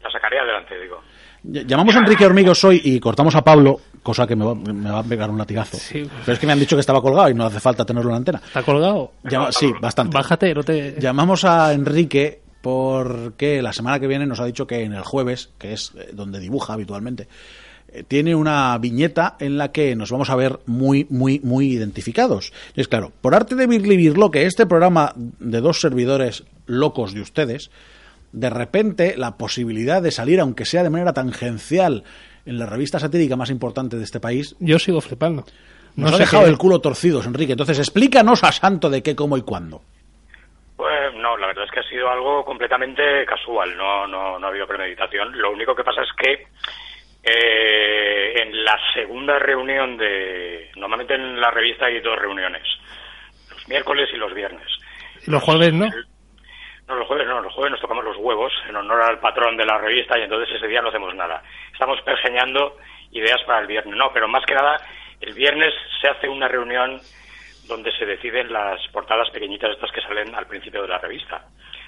La sacaría adelante, digo. Ll- Llamamos a Enrique Hormigos hoy y cortamos a Pablo, cosa que me va, me va a pegar un latigazo. Sí. Pero es que me han dicho que estaba colgado y no hace falta tenerlo en la antena. ¿Está colgado? Llama- sí, bastante. Bájate, no te... Llamamos a Enrique porque la semana que viene nos ha dicho que en el jueves, que es eh, donde dibuja habitualmente, eh, tiene una viñeta en la que nos vamos a ver muy, muy, muy identificados. Y es claro, por arte de Birli que este programa de dos servidores locos de ustedes, de repente la posibilidad de salir, aunque sea de manera tangencial, en la revista satírica más importante de este país, Yo sigo flipando. nos No ha dejado qué- el culo torcidos, Enrique. Entonces, explícanos a santo de qué, cómo y cuándo. Pues no, la verdad es que ha sido algo completamente casual, no, no, no ha habido premeditación. Lo único que pasa es que eh, en la segunda reunión de... Normalmente en la revista hay dos reuniones, los miércoles y los viernes. Y los jueves no. No, los jueves no, los jueves nos tocamos los huevos en honor al patrón de la revista y entonces ese día no hacemos nada. Estamos pergeñando ideas para el viernes. No, pero más que nada, el viernes se hace una reunión donde se deciden las portadas pequeñitas estas que salen al principio de la revista.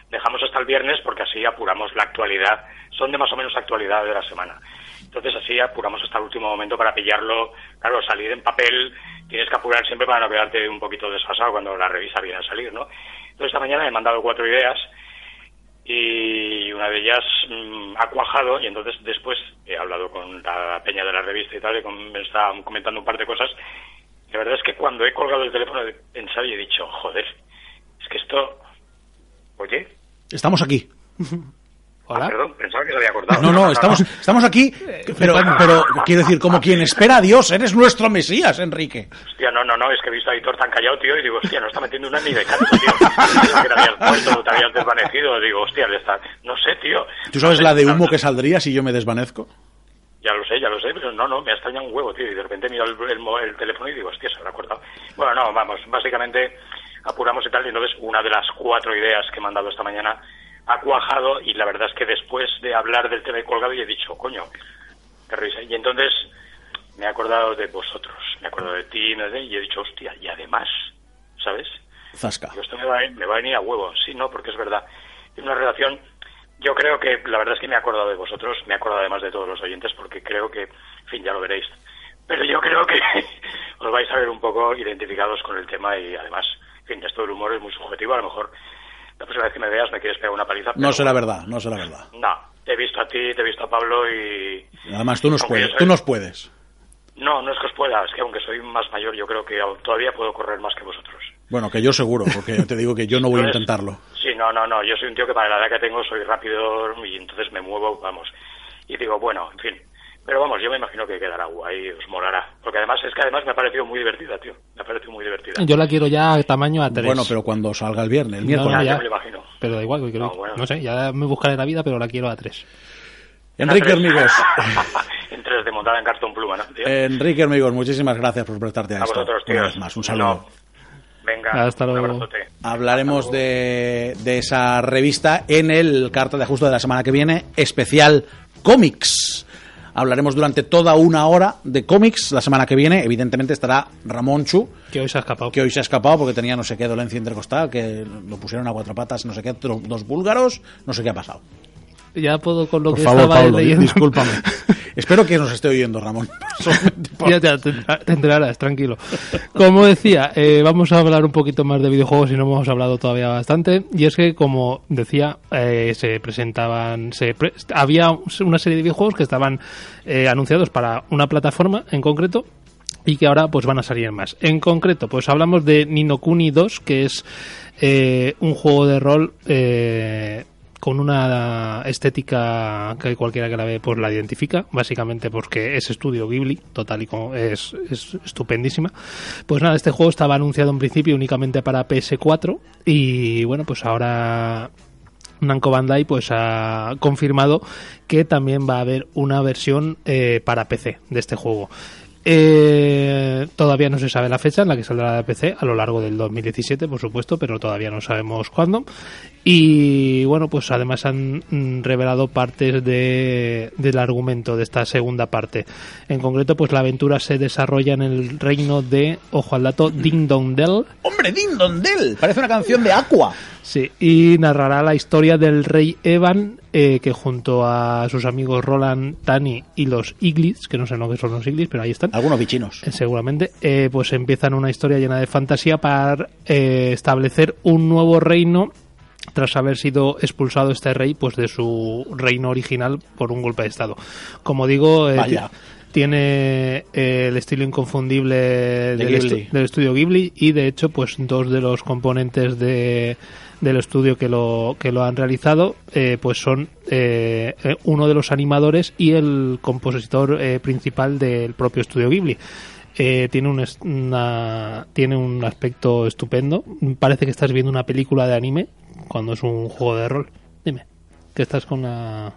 Dejamos hasta el viernes porque así apuramos la actualidad. Son de más o menos actualidad de la semana. Entonces así apuramos hasta el último momento para pillarlo. Claro, salir en papel tienes que apurar siempre para no quedarte un poquito desfasado cuando la revista viene a salir, ¿no? Entonces esta mañana he mandado cuatro ideas y una de ellas mm, ha cuajado y entonces después he hablado con la peña de la revista y tal y con- me estaban comentando un par de cosas. La verdad es que cuando he colgado el teléfono he pensado y he dicho, joder, es que esto... Oye, Estamos aquí. Hola. ah, perdón, pensaba que se había cortado. No, no, estamos, estamos aquí, pero, pero quiero decir, como quien espera a Dios, eres nuestro Mesías, Enrique. Hostia, no, no, no, es que he visto a Hitor tan callado, tío, y digo, hostia, no está metiendo una ni de canto, tío. Que te habías puesto, te habías desvanecido, digo, hostia, le está... No sé, tío. ¿Tú sabes No sé, la de humo que saldría si yo me desvanezco? Ya lo sé, ya lo sé, pero no, no, me ha extrañado un huevo, tío, y de repente miro el, el el teléfono y digo, hostia, se habrá cortado. Bueno, no, vamos, básicamente apuramos y tal, y entonces una de las cuatro ideas que me han dado esta mañana ha cuajado, y la verdad es que después de hablar del tema colgado, y he dicho, coño, qué risa. Y entonces me he acordado de vosotros, me he acordado de ti, ¿no? y he dicho, hostia, y además, ¿sabes? Zasca. Digo, esto me va, a, me va a venir a huevo. Sí, no, porque es verdad. Tiene una relación. Yo creo que la verdad es que me he acordado de vosotros, me he acordado además de todos los oyentes, porque creo que, en fin, ya lo veréis. Pero yo creo que *laughs* os vais a ver un poco identificados con el tema y además, en fin, esto del humor es muy subjetivo. A lo mejor la próxima vez que me veas me quieres pegar una paliza. No pero será bueno, verdad, no será verdad. No, te he visto a ti, te he visto a Pablo y. Además, tú nos Aunque puedes, soy- tú nos puedes. No, no es que os pueda, es que aunque soy más mayor, yo creo que todavía puedo correr más que vosotros. Bueno, que yo seguro, porque yo te digo que yo no voy a intentarlo. Sí, no, no, no. Yo soy un tío que para la edad que tengo soy rápido y entonces me muevo, vamos. Y digo, bueno, en fin. Pero vamos, yo me imagino que quedará guay, os molará. Porque además, es que además me ha parecido muy divertida, tío. Me ha parecido muy divertida. Yo la quiero ya a tamaño A3. Bueno, pero cuando salga el viernes, el No, miércoles. no, ya ya. me lo imagino. Pero da igual, porque No, creo- bueno. no sé, ya me buscaré la vida, pero la quiero a 3. Enrique Hormigos. en 3D montada en cartón pluma, ¿no? tío? Enrique Hormigos, muchísimas gracias por prestarte a, a esto. vosotros, tío. Una vez más, un saludo. Venga, Hasta un luego. abrazote. Hablaremos de, de esa revista en el Carta de Ajuste de la semana que viene, especial cómics. Hablaremos durante toda una hora de cómics la semana que viene. Evidentemente estará Ramón Chu, Que hoy se ha escapado. que hoy se ha escapado porque tenía no sé qué dolencia intercostal, que lo pusieron a cuatro patas, no sé qué, dos búlgaros, no sé qué ha pasado. Ya puedo con lo Por que favor, estaba Pablo, leyendo. discúlpame. *laughs* Espero que nos esté oyendo, Ramón. *laughs* Ya te, te- te enterarás, tranquilo. Como decía, eh, vamos a hablar un poquito más de videojuegos y no hemos hablado todavía bastante. Y es que, como decía, eh, se presentaban, se pre- había una serie de videojuegos que estaban eh, anunciados para una plataforma en concreto y que ahora pues van a salir más. En concreto, pues hablamos de Ninokuni 2, que es eh, un juego de rol eh, con una estética que cualquiera que la ve pues la identifica, básicamente porque es estudio Ghibli, total y como es, es estupendísima. Pues nada, este juego estaba anunciado en principio únicamente para PS4 y bueno, pues ahora Namco Bandai pues ha confirmado que también va a haber una versión eh, para PC de este juego. Eh, todavía no se sabe la fecha en la que saldrá la PC a lo largo del 2017, por supuesto, pero todavía no sabemos cuándo. Y bueno, pues además han mm, revelado partes de, del argumento de esta segunda parte. En concreto, pues la aventura se desarrolla en el reino de, ojo al dato, Ding Dong Dell. ¡Hombre, Ding Dong Dell! Parece una canción de Aqua. Sí, y narrará la historia del rey Evan, eh, que junto a sus amigos Roland, Tani y los Iglits, que no sé lo que son los Iglits, pero ahí están, Algunos bichinos. eh, seguramente, eh, pues empiezan una historia llena de fantasía para eh, establecer un nuevo reino tras haber sido expulsado este rey pues de su reino original por un golpe de estado. Como digo, eh, tiene eh, el estilo inconfundible del, Ghibli. estu- del estudio Ghibli y de hecho pues dos de los componentes de del estudio que lo que lo han realizado eh, pues son eh, eh, uno de los animadores y el compositor eh, principal del propio estudio Ghibli Eh, tiene un una, tiene un aspecto estupendo parece que estás viendo una película de anime cuando es un juego de rol dime que estás con la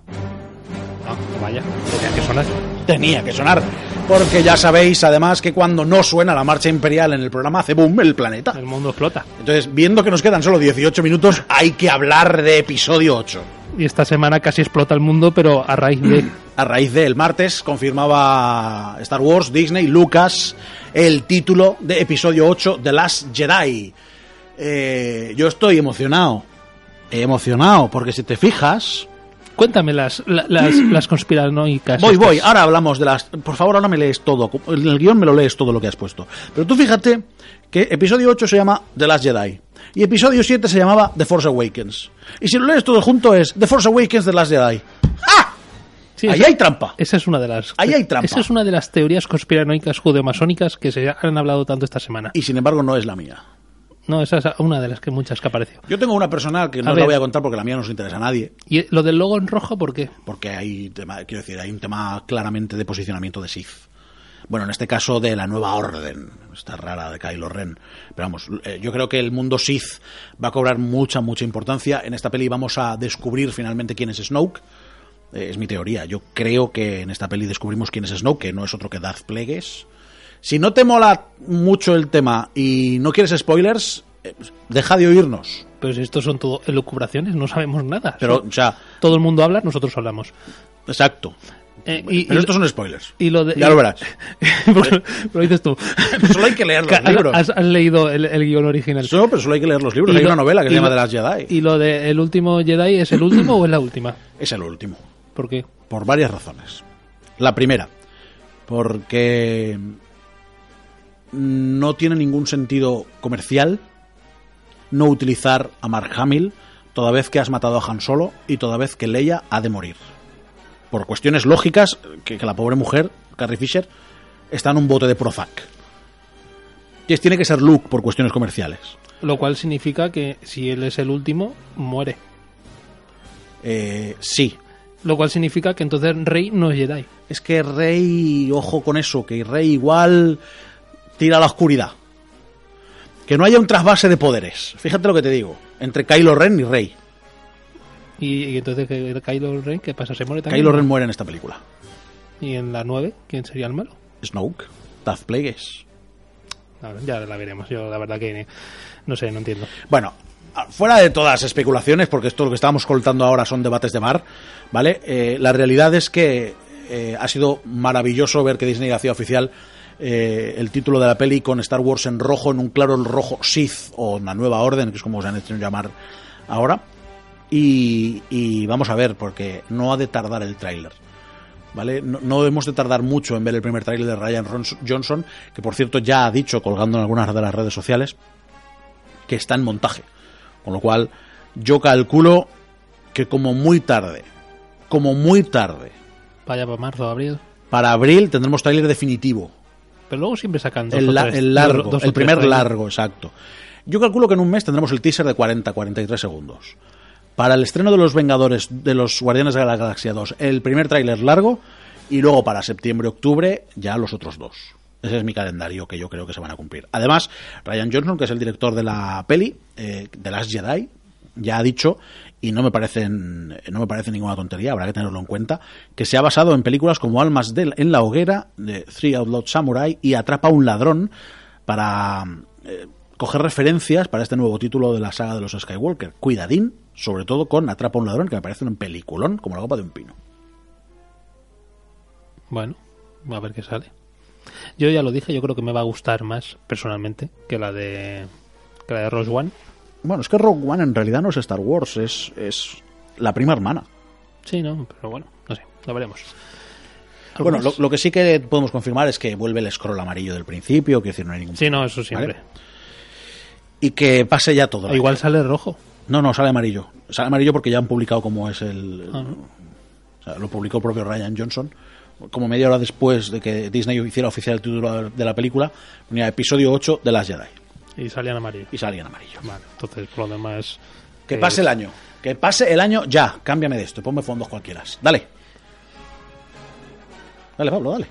Ah, vaya tenía que sonar Tenía que sonar. Porque ya sabéis, además, que cuando no suena la marcha imperial en el programa hace boom el planeta. el mundo explota Entonces, viendo que nos quedan solo 18 minutos, hay que hablar de episodio 8. Y esta semana casi explota el mundo pero a raíz de *clears throat* A raíz del martes confirmaba Star Wars, Disney, Lucas el título de episodio 8 de Last Jedi. Eh, yo estoy emocionado. Emocionado, porque si te fijas... Cuéntame las, la- las, *clears throat* las conspiranoicas. Voy, estas. voy, ahora hablamos de las... Por favor, ahora me lees todo. En el guion me lo lees todo lo que has puesto. Pero tú fíjate que episodio 8 se llama The Last Jedi. Y episodio 7 se llamaba The Force Awakens. Y si lo lees todo junto es The Force Awakens The Last Jedi. ¡Ah! Sí, Ahí esa- hay trampa. Esa es una de las. Ahí hay trampa. Esa es una de las teorías conspiranoicas judeomasónicas que se han hablado tanto esta semana. Y sin embargo no es la mía. No, esa es una de las que muchas que apareció. Yo tengo una personal que no A la ver. voy a contar porque la mía no nos interesa a nadie. Y lo del logo en rojo, ¿por qué? Porque hay tema, quiero decir, hay un tema claramente de posicionamiento de Sith. Bueno, en este caso de la nueva orden, esta rara de Kylo Ren. Pero vamos, eh, yo creo que el mundo Sith va a cobrar mucha, mucha importancia. En esta peli vamos a descubrir finalmente quién es Snoke. Eh, es mi teoría. Yo creo que en esta peli descubrimos quién es Snoke, que no es otro que Darth Plagueis. Si no te mola mucho el tema y no quieres spoilers, eh, deja de oírnos. Pues estos son todo elucubraciones, no sabemos nada. Pero, o sea, todo el mundo habla, nosotros hablamos. exacto. Eh, y, Pero y- estos son spoilers. y lo de- ya y- *laughs* lo verás. Lo dices tú. *laughs* Solo hay que leer los ¿Has, libros. has- has leído el, el guion original? No, pero solo hay que leer los libros. Y Hay lo- una novela que se llama lo- The Last Jedi. ¿Y lo de el último Jedi es el último o es la última? Es el último. ¿Por qué? Por varias razones. La primera, porque no tiene ningún sentido comercial no utilizar a Mark Hamill toda vez que has matado a Han Solo y toda vez que Leia ha de morir. Por cuestiones lógicas, que, que la pobre mujer, Carrie Fisher, está en un bote de Prozac. Y es- tiene que ser Luke por cuestiones comerciales. Lo cual significa que si él es el último, muere. Eh, sí, Lo cual significa que entonces Rey no es Jedi. Es que Rey, ojo con eso, que Rey igual tira a la oscuridad. Que no haya un trasvase de poderes. Fíjate lo que te digo. Entre Kylo Ren y Rey. Y, y entonces Kylo Ren, ¿qué pasa? ¿Se muere también? Kylo Ren muere en esta película. ¿Y en la 9? ¿Quién sería el malo? Snoke, Darth Plagueis. Ya la veremos. Yo la verdad que no sé, no entiendo. Bueno, fuera de todas las especulaciones, porque esto lo que estábamos contando ahora son debates de mar, ¿vale? Eh, la realidad es que eh, ha sido maravilloso ver que Disney hacía oficial eh, el título de la peli con Star Wars en rojo, en un claro rojo Sith o una nueva orden, que es como se han hecho llamar ahora. Y, y vamos a ver, porque no ha de tardar el tráiler. ¿Vale? No, no hemos de tardar mucho en ver el primer tráiler de Ryan Johnson, que por cierto ya ha dicho, colgando en algunas de las redes sociales, que está en montaje. Con lo cual, yo calculo que como muy tarde, como muy tarde, Vaya para marzo, abril. para abril tendremos tráiler definitivo. Pero luego siempre sacan dos El, la- largo, dos- el primer largo, exacto. Yo calculo que en un mes tendremos el teaser de 40-43 segundos. Para el estreno de los Vengadores, de los Guardianes de la Galaxia 2, el primer tráiler largo y luego para septiembre-octubre ya los otros dos. Ese es mi calendario que yo creo que se van a cumplir. Además, Ryan Johnson, que es el director de la peli, eh, de Last Jedi, ya ha dicho, y no me parecen, no me parece ninguna tontería, habrá que tenerlo en cuenta, que se ha basado en películas como Almas de, en la hoguera, de Three Outlaw Samurai y Atrapa a un ladrón para eh, coger referencias para este nuevo título de la saga de los Skywalker. Cuidadín, sobre todo con Atrapa a un ladrón, que me parece un peliculón como la copa de un pino. Bueno, a ver qué sale. Yo ya lo dije, yo creo que me va a gustar más personalmente que la de que la de Rose One. Bueno, es que Rogue One en realidad no es Star Wars, es, es la prima hermana. Sí, no, pero bueno, no sé, lo veremos. ¿Algo Bueno, lo, lo que sí que podemos confirmar es que vuelve el scroll amarillo del principio, que decir, no hay ningún Sí, no, eso siempre. ¿Vale? Y que pase ya todo. Igual sale rojo. No, no, sale amarillo. Sale amarillo porque ya han publicado cómo es el... Ah, ¿no? o sea, lo publicó el propio Ryan Johnson. Como media hora después de que Disney hiciera oficial el título de la película, ponía episodio 8 de Las Jedi. Y salían amarillo. Y salía en amarillo. Vale, entonces lo demás. Que eh, pase el año. Que pase el año ya. Cámbiame de esto. Ponme fondos cualquiera. Dale. Dale, Pablo, dale.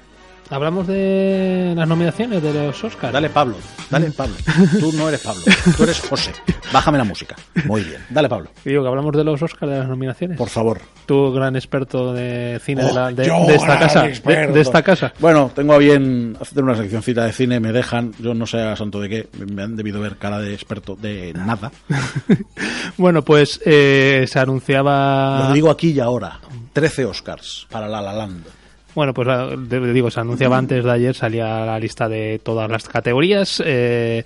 Hablamos de las nominaciones de los Oscars. Dale, Pablo. Dale, Pablo. Tú no eres Pablo. Tú eres José. Bájame la música. Muy bien. Dale, Pablo. Digo que hablamos de los Oscars, de las nominaciones. Por favor. Tú, gran experto de cine de, la- de- yo, de esta casa. De esta casa. Bueno, tengo a bien hacer una seccioncita de cine, me dejan, yo no sé a santo de qué, me han debido ver cara de experto de nada. *laughs* Bueno, pues eh, se anunciaba. Lo digo aquí y ahora. 13 Oscars para La La Land. Bueno, pues ah, digo, se anunciaba antes de ayer, salía la lista de todas las categorías. Eh,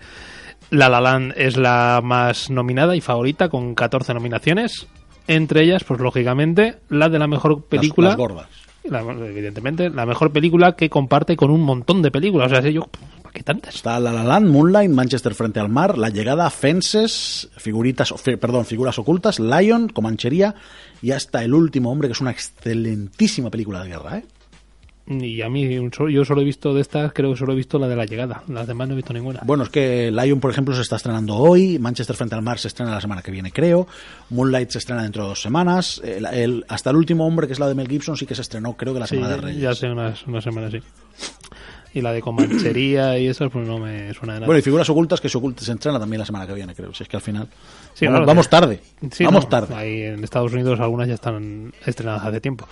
la La Land es la más nominada y favorita con 14 nominaciones. Entre ellas, pues lógicamente, la de la mejor película. Las, las gordas. la- evidentemente, la mejor película que comparte con un montón de películas. O sea, sé yo, ¿para qué tantas? Está La La Land, Moonlight, Manchester frente al mar, La Llegada, Fences, figuritas, fi- perdón, figuras ocultas, Lion, Comanchería y hasta El Último Hombre, que es una excelentísima película de guerra, ¿eh? Y a mí, yo solo he visto de estas, creo que solo he visto la de la llegada. Las demás no he visto ninguna. Bueno, es que Lion, por ejemplo, se está estrenando hoy, Manchester frente al mar se estrena la semana que viene, creo, Moonlight se estrena dentro de dos semanas, el- el- hasta El Último Hombre, que es la de Mel Gibson, sí que se estrenó, creo que la Sí, semana de Reyes. ya hace unas, unas semanas, sí. Y la de Comanchería *clears throat* y eso, pues no me suena de nada. Bueno, y figuras ocultas que se, oculta- se estrena también la semana que viene, creo. Si es que al final. Sí, vamos, claro, vamos sí. tarde. Sí, vamos no, tarde. Ahí en Estados Unidos algunas ya están estrenadas hace tiempo.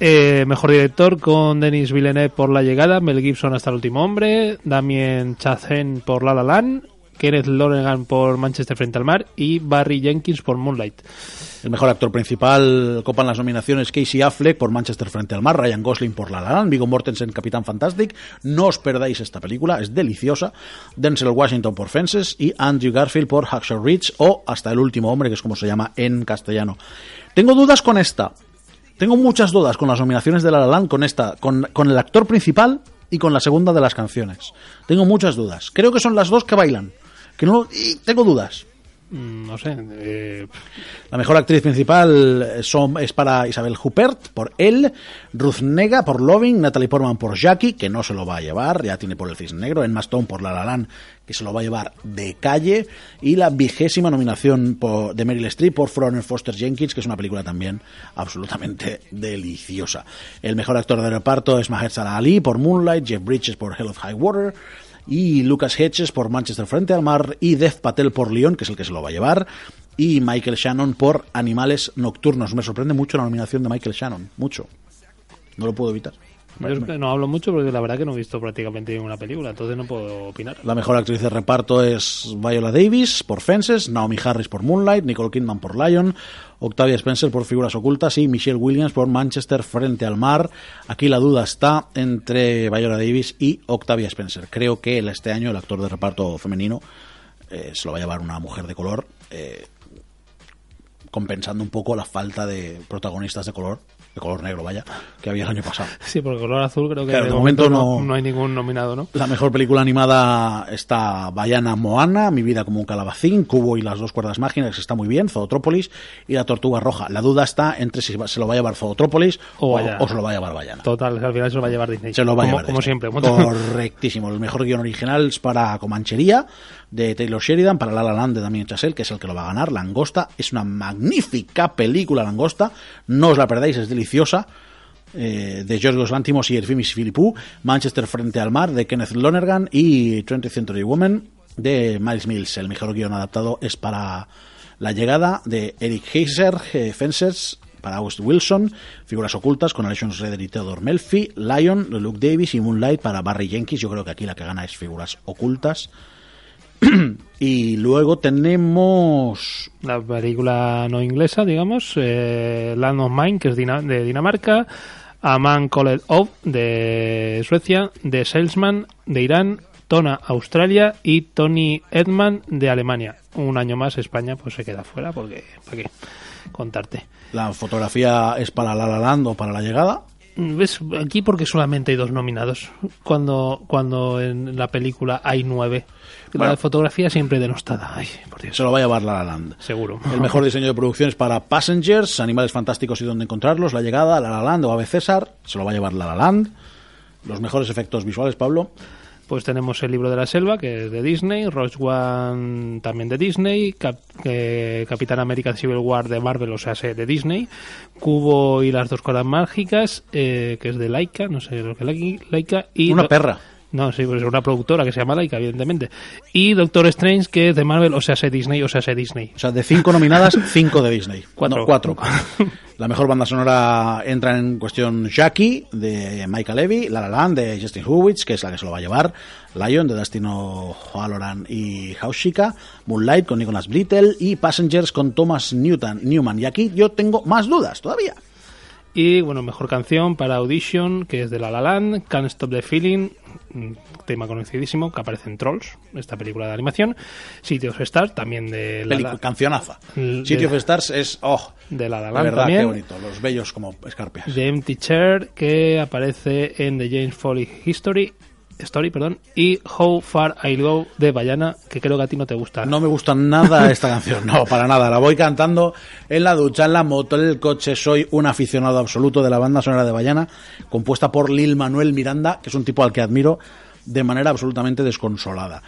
Eh, mejor director con Denis Villeneuve por La Llegada, Mel Gibson hasta el último hombre, Damien Chazelle por La La Land, Kenneth Lonergan por Manchester frente al mar y Barry Jenkins por Moonlight. El mejor actor principal copan las nominaciones Casey Affleck por Manchester frente al mar, Ryan Gosling por La La Land, Viggo Mortensen Capitán Fantastic. No os perdáis esta película, es deliciosa. Denzel Washington por Fences y Andrew Garfield por Hacksaw Ridge o Hasta el último hombre, que es como se llama en castellano. Tengo dudas con esta. Tengo muchas dudas con las nominaciones de La La Land, con esta, con, con el actor principal y con la segunda de las canciones. Tengo muchas dudas. Creo que son las dos que bailan. Que no, y tengo dudas. Mm, No sé. eh, La mejor actriz principal eh, son- es para Isabel Huppert por él, Ruth Nega por Loving, Natalie Portman por Jackie, que no se lo va a llevar, ya tiene por el Cisne Negro, Stone por La La Land, que se lo va a llevar de calle, y la vigésima nominación por- de Meryl Streep por Florence Foster Jenkins, que es una película también absolutamente deliciosa. El mejor actor de reparto es Mahershala Ali por Moonlight, Jeff Bridges por Hell of High Water, y Lucas Hedges por Manchester frente al mar y Dev Patel por León, que es el que se lo va a llevar, y Michael Shannon por Animales Nocturnos. Me sorprende mucho la nominación de Michael Shannon, mucho. No lo puedo evitar. Yo es que no hablo mucho porque la verdad que no he visto prácticamente ninguna película, entonces no puedo opinar. La mejor actriz de reparto es Viola Davis por Fences, Naomi Harris por Moonlight, Nicole Kidman por Lion, Octavia Spencer por Figuras Ocultas y Michelle Williams por Manchester frente al mar. Aquí la duda está entre Viola Davis y Octavia Spencer. Creo que este año el actor de reparto femenino eh, se lo va a llevar una mujer de color, eh, compensando un poco la falta de protagonistas de color, de color negro, vaya, que había el año pasado. *laughs* Sí, porque color azul creo que Claro, de de momento, momento no, no- hay ningún nominado, ¿no? La mejor película animada está Bayana Moana, Mi vida como un calabacín, Cubo y las dos cuerdas mágicas, está muy bien, Zootrópolis y La tortuga roja. La duda está entre si se lo va a llevar Zootrópolis O o, o se lo va a llevar Bayana. Total, al final se lo va a llevar Disney. Se lo va a como, llevar. Como Disney. siempre. *laughs* Correctísimo. El mejor guion original es para Comanchería, de Taylor Sheridan, para La La Land de Damien Chazelle, que es el que lo va a ganar. Langosta es una magnífica película, Langosta. No os la perdáis, es deliciosa. Eh, de George Lantimos y Erfimis Philippou, Manchester frente al mar de Kenneth Lonergan y 20th Century Woman de Miles Mills. El mejor guion adaptado es para La llegada de Eric Heiser, eh, Fences para August Wilson, Figuras ocultas con Alison Redder y Theodore Melfi, Lion, Luke Davis y Moonlight para Barry Jenkins. Yo creo que aquí la que gana es Figuras ocultas. *clears throat* Y luego tenemos La película no inglesa, digamos, eh, Land of Mine, que es de Dinamarca, A Man Called Off, de Suecia, The Salesman, de Irán, Tona, Australia, y Tony Edman, de Alemania. Un año más España pues se queda fuera, porque, ¿para qué contarte? la fotografía es para La La Land o para la llegada. ¿Ves? Aquí porque solamente hay dos nominados, cuando, cuando en la película hay nueve. Bueno. La fotografía siempre denostada. Ay, por Dios. Se lo va a llevar La La Land. Seguro. El mejor diseño de producción es para Passengers, Animales Fantásticos y Dónde Encontrarlos, La Llegada, La La Land o Ave César. Se lo va a llevar La La Land. Los mejores efectos visuales, Pablo. Pues tenemos el libro de la selva, que es de Disney, Rogue One también de Disney, Cap- eh, Capitán América Civil War de Marvel, o sea, sé, de Disney, Cubo y las dos colas mágicas, eh, que es de Laika, no sé lo que es Laika, y Una perra. No, sí, pues es una productora que se llama Laika, evidentemente. Y Doctor Strange, que es de Marvel, o sea, sé Disney, o sea, sé Disney. O sea, de cinco nominadas, *laughs* cinco de Disney. Cuatro. No, cuatro. La mejor banda sonora entra en cuestión Jackie, de Michael Levy, La La Land, de Justin Hurwitz, que es la que se lo va a llevar, Lion, de Destino Halloran y Hauschika, Moonlight, con Nicholas Brittle, y Passengers, con Thomas Newton, Newman. Y aquí yo tengo más dudas todavía. Y bueno, mejor canción para Audition, que es de La La Land, Can't Stop the Feeling, un tema conocidísimo que aparece en Trolls, esta película de animación, City of Stars, también de La, La, cancionaza. El- City de- of Stars es, oh, de La La la verdad, también. qué bonito. Los bellos como escarpias. The Empty Chair, que aparece en The James Foley History, Story, perdón, y How Far I Go de Bayana, que creo que a ti no te gusta. No me gusta nada esta canción, no, para nada. La voy cantando en la ducha, en la moto, en el coche. Soy un aficionado absoluto de la banda sonora de Bayana, compuesta por Lil Manuel Miranda, que es un tipo al que admiro de manera absolutamente desconsolada.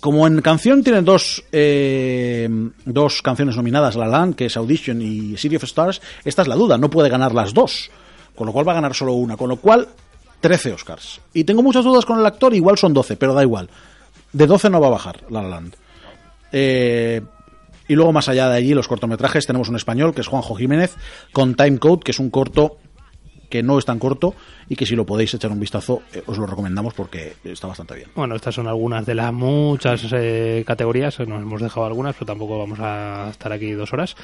Como en canción tiene dos, eh, dos canciones nominadas, La Land, que es Audition y City of Stars, esta es la duda, no puede ganar las dos. Con lo cual va a ganar solo una, con lo cual 13 Oscars. Y tengo muchas dudas con el actor, igual son 12, pero da igual. De 12 no va a bajar La La Land. Eh, y luego más allá de allí, los cortometrajes, tenemos un español que es Juanjo Jiménez, con Time Code, que es un corto que no es tan corto y que si lo podéis echar un vistazo eh, os lo recomendamos porque está bastante bien. Bueno, estas son algunas de las muchas eh, categorías, nos hemos dejado algunas, pero tampoco vamos a estar aquí dos horas.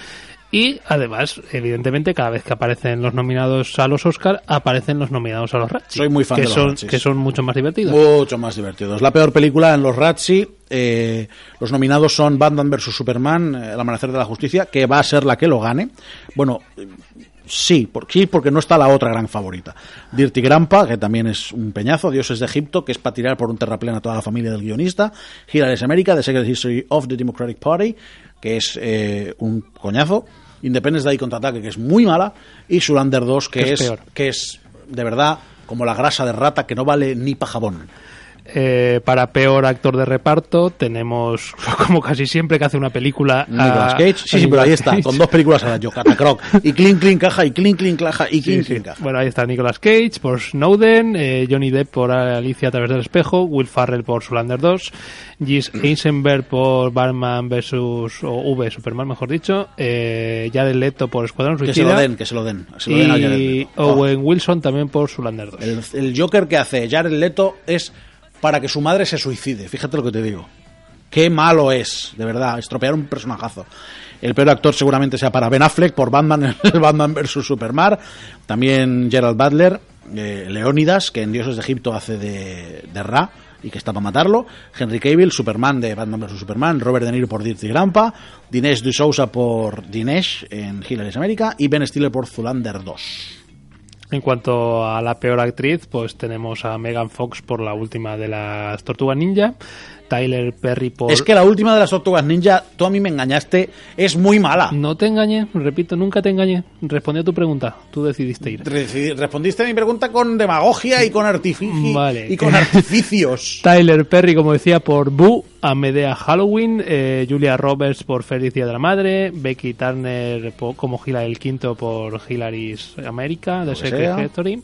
Y además, evidentemente, cada vez que aparecen los nominados a los Oscar, aparecen los nominados a los Razzie. Soy muy fan que de los son. Que son mucho más divertidos. Mucho más divertidos. La peor película en los Razzie. eh, los nominados son Batman vs Superman, eh, El Amanecer de la Justicia, que va a ser la que lo gane. Bueno, sí, por- sí, porque no está la otra gran favorita. Dirty Grandpa, que también es un peñazo. Dioses de Egipto, que es para tirar por un terraplén a toda la familia del guionista. Hilary's America, The Secret History of the Democratic Party, que es eh, un coñazo. Independence Day contraataque, que es muy mala. Y Surander 2, que, Que es es, peor. que es de verdad como la grasa de rata que no vale ni pa' jabón. Eh, para peor actor de reparto tenemos, *laughs* como casi siempre que hace una película... Nicolas a- Cage. a Sí, sí, pero ahí está, Cage. con dos películas a la yo, Catacroc. Y clean, clean, caja, y clean, clean, caja, y clean, Sí, sí. clean, caja. Bueno, ahí está Nicolas Cage por Snowden, eh, Johnny Depp por Alicia a través del espejo, Will Farrell por Sulander 2, Gis Eisenberg por Batman versus o V Superman, mejor dicho, eh, Jared Leto por Escuadrón Que se Suicida lo den, que se lo den. Se lo den a Jared y. Oh, Owen Wilson también por Sulander 2. el, el Joker que hace Jared Leto es para que su madre se suicide. Fíjate lo que te digo. Qué malo es, de verdad, estropear un personajazo. El peor actor seguramente sea para Ben Affleck por Batman, *laughs* el Batman vs Superman. También Gerald Butler, eh, Leónidas, que en Dioses de Egipto hace de, Ra y que está para matarlo. Henry Cavill, Superman de Batman vs Superman. Robert De Niro por Dirty Grandpa. Dinesh D'Souza por Dinesh en Hillary's America. Y Ben Stiller por Zulander 2. En cuanto a la peor actriz, pues tenemos a Megan Fox por la última de las Tortugas Ninja, Tyler Perry por... Es que la última de las Tortugas Ninja, tú a mí me engañaste, es muy mala. No te engañé, repito, nunca te engañé. Respondí a tu pregunta, tú decidiste ir. Respondiste a mi pregunta con demagogia y con artificio Vale. y con *laughs* artificios. Tyler Perry, como decía, por Boo, Amedea Halloween, eh, Julia Roberts por Felicia de la Madre, Becky Turner como Hila el Quinto por Hilary's America, The que Secret. History,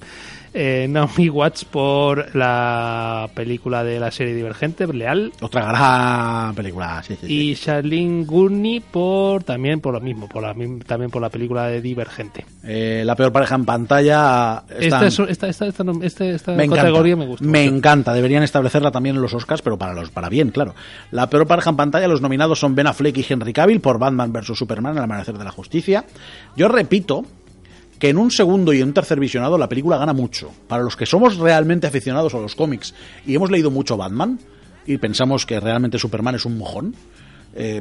Eh, Naomi Watts por la película de la serie Divergente, Leal. Otra gran película, sí, sí. Y Charlene Gurney por también por lo mismo, por la, también por la película de Divergente. Eh, la peor pareja en pantalla. están- Esta, es- esta, esta, esta, no- este- esta me encanta, categoría me gusta. Me mucho. encanta, deberían establecerla también en los Oscars, pero para los para bien, claro. La peor pareja en pantalla, los nominados son Ben Affleck y Henry Cavill por Batman vs Superman, El amanecer de la justicia. Yo repito que en un segundo y en un tercer visionado la película gana mucho. Para los que somos realmente aficionados a los cómics y hemos leído mucho Batman y pensamos que realmente Superman es un mojón, eh,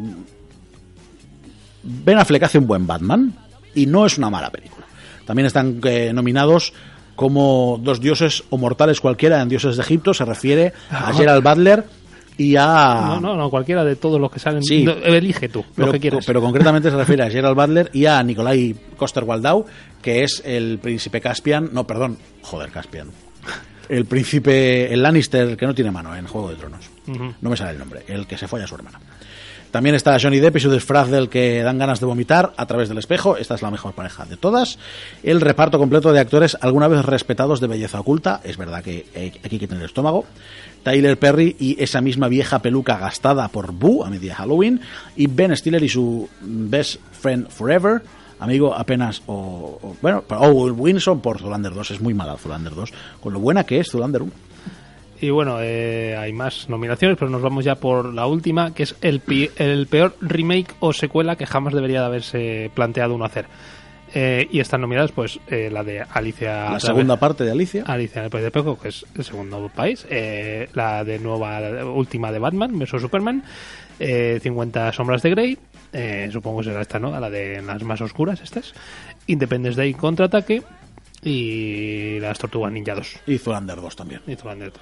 Ben Affleck hace un buen Batman y no es una mala película. También están eh, nominados como dos dioses o mortales cualquiera en Dioses de Egipto. Se refiere a Gerald Butler y a... No, no, no, cualquiera de todos los que salen. Sí. No, elige tú, pero, lo que quieras. pero concretamente se refiere a Gerald Butler y a Nikolai Coster-Waldau, que es el príncipe Caspian... No, perdón, joder, Caspian. El príncipe, el Lannister, que no tiene mano en Juego de Tronos. No me sale el nombre, el que se fue a su hermana. También está Johnny Depp y su disfraz del que dan ganas de vomitar a través del espejo. Esta es la mejor pareja de todas. El reparto completo de actores alguna vez respetados de belleza oculta. Es verdad que aquí hay que tener estómago. Tyler Perry y esa misma vieja peluca gastada por Boo a media Halloween. Y Ben Stiller y su best friend forever. Amigo apenas o, o- bueno, Owen Wilson por Zulander 2. Es muy mala Zulander 2. Con lo buena que es Zulander 1. Y bueno, eh, hay más nominaciones, pero nos vamos ya por la última, que es el, el peor remake o secuela que jamás debería de haberse planteado uno hacer. Eh, y están nominadas, pues, eh, la de Alicia. La segunda parte de Alicia. Alicia en el País de Peco, que es el segundo país. eh, la de nueva, la última de Batman vs Superman. eh, 50 Sombras de Grey. eh, supongo que será esta, ¿no? La de las más oscuras, estas. Independence Day contraataque. Y las Tortugas Ninja 2. Y Zulander 2 también. Y Zoolander 2.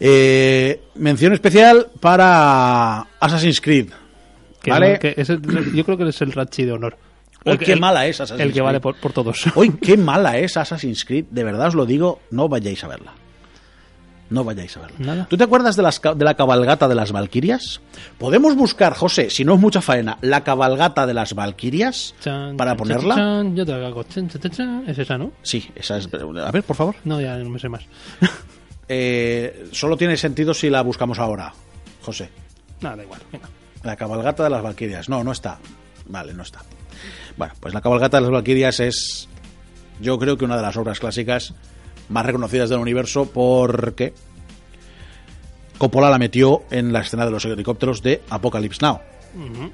Eh, mención especial para Assassin's Creed. ¿Vale? que es el- yo creo que es el Rachi de honor. Que- qué el- mala es Assassin's El que vale Creed. por, por todos. Hoy *laughs* qué mala es Assassin's Creed. De verdad os lo digo, no vayáis a verla. No vayáis a verla. Nada. ¿Tú te acuerdas de, las, de la cabalgata de las Valquirias? Podemos buscar, José, si no es mucha faena, la cabalgata de las Valquirias para ponerla. chan, yo te hago chan, chan, chan, chan. Es esa, ¿no? Sí, esa es. A ver, por favor. No, ya no me sé más. *laughs* Eh, solo tiene sentido si la buscamos ahora, José. Nada, da igual. Venga. La cabalgata de las Valquirias. No, no está. Vale, no está. Bueno, pues la cabalgata de las Valquirias es, yo creo que una de las obras clásicas más reconocidas del universo porque Coppola la metió en la escena de los helicópteros de Apocalypse Now.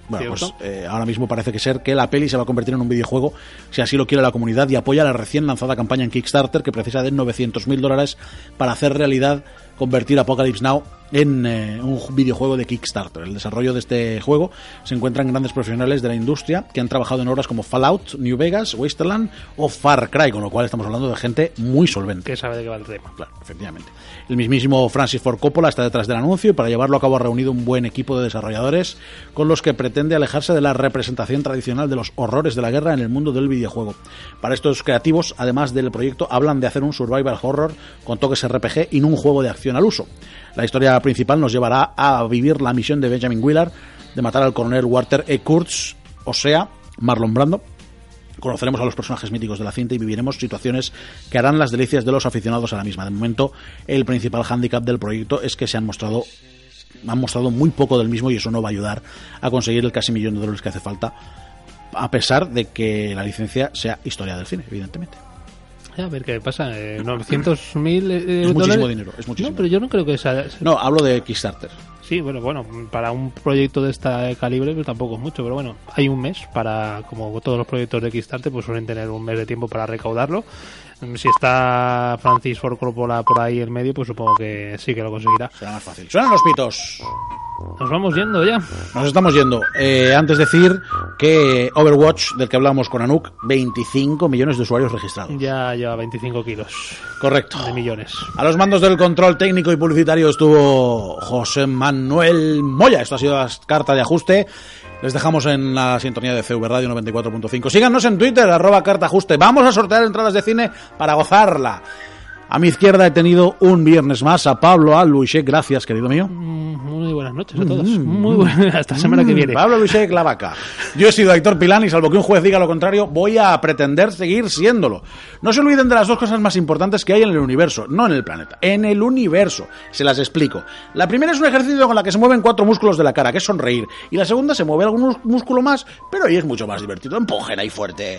Bueno, pues eh, ahora mismo parece que ser que la peli se va a convertir en un videojuego, si así lo quiere la comunidad, y apoya la recién lanzada campaña en Kickstarter que precisa de 900.000 dólares para hacer realidad convertir Apocalypse Now en eh, un videojuego de Kickstarter. El desarrollo de este juego se encuentran grandes profesionales de la industria que han trabajado en obras como Fallout, New Vegas, Wasteland o Far Cry, con lo cual estamos hablando de gente muy solvente. Que sabe de qué va el tema. Claro, efectivamente. El mismísimo Francis Ford Coppola está detrás del anuncio y para llevarlo a cabo ha reunido un buen equipo de desarrolladores con los que pretende alejarse de la representación tradicional de los horrores de la guerra en el mundo del videojuego. Para estos creativos, además del proyecto, hablan de hacer un survival horror con toques RPG y no un juego de acción al uso. La historia principal nos llevará a vivir la misión de Benjamin Willard de matar al coronel Walter E. Kurtz, o sea, Marlon Brando, conoceremos a los personajes míticos de la cinta y viviremos situaciones que harán las delicias de los aficionados a la misma. De momento, el principal hándicap del proyecto es que se han mostrado han mostrado muy poco del mismo y eso no va a ayudar a conseguir el casi millón de dólares que hace falta a pesar de que la licencia sea historia del cine, evidentemente. A ver qué pasa. Eh, 900.000 eh, Es muchísimo dólares. dinero, es muchísimo. No, pero yo no creo que sea. No, hablo de Kickstarter. Sí, bueno, bueno, para un proyecto de este calibre pues tampoco es mucho, pero bueno, hay un mes para, como todos los proyectos de Kickstarter, pues suelen tener un mes de tiempo para recaudarlo. Si está Francis Ford Coppola por ahí en medio, pues supongo que sí que lo conseguirá. Será más fácil. Suenan los pitos. Nos vamos yendo ya. Nos estamos yendo. Eh, antes decir que Overwatch, del que hablamos con Anuk, 25 millones de usuarios registrados. Ya lleva 25 kilos Correcto. de millones. A los mandos del control técnico y publicitario estuvo José Manuel Moya. Esto ha sido la carta de ajuste. Les dejamos en la sintonía de CV Radio 94.5. Síganos en Twitter, arroba carta ajuste. Vamos a sortear entradas de cine para gozarla. A mi izquierda he tenido un viernes más a Pablo Albuiche. Gracias, querido mío. Mm, Muy buenas noches a todos. Muy buenas. *laughs* Hasta la semana que Mm, viene. Pablo Albuiche, la vaca. Yo he sido Héctor Pilán y salvo que un juez diga lo contrario, voy a pretender seguir siéndolo. No se olviden de las dos cosas más importantes que hay en el universo, no en el planeta, en el universo. Se las explico. La primera es un ejercicio con la que se mueven cuatro músculos de la cara, que es sonreír. Y la segunda se mueve algún músculo más, pero ahí es mucho más divertido. Empujera y fuerte.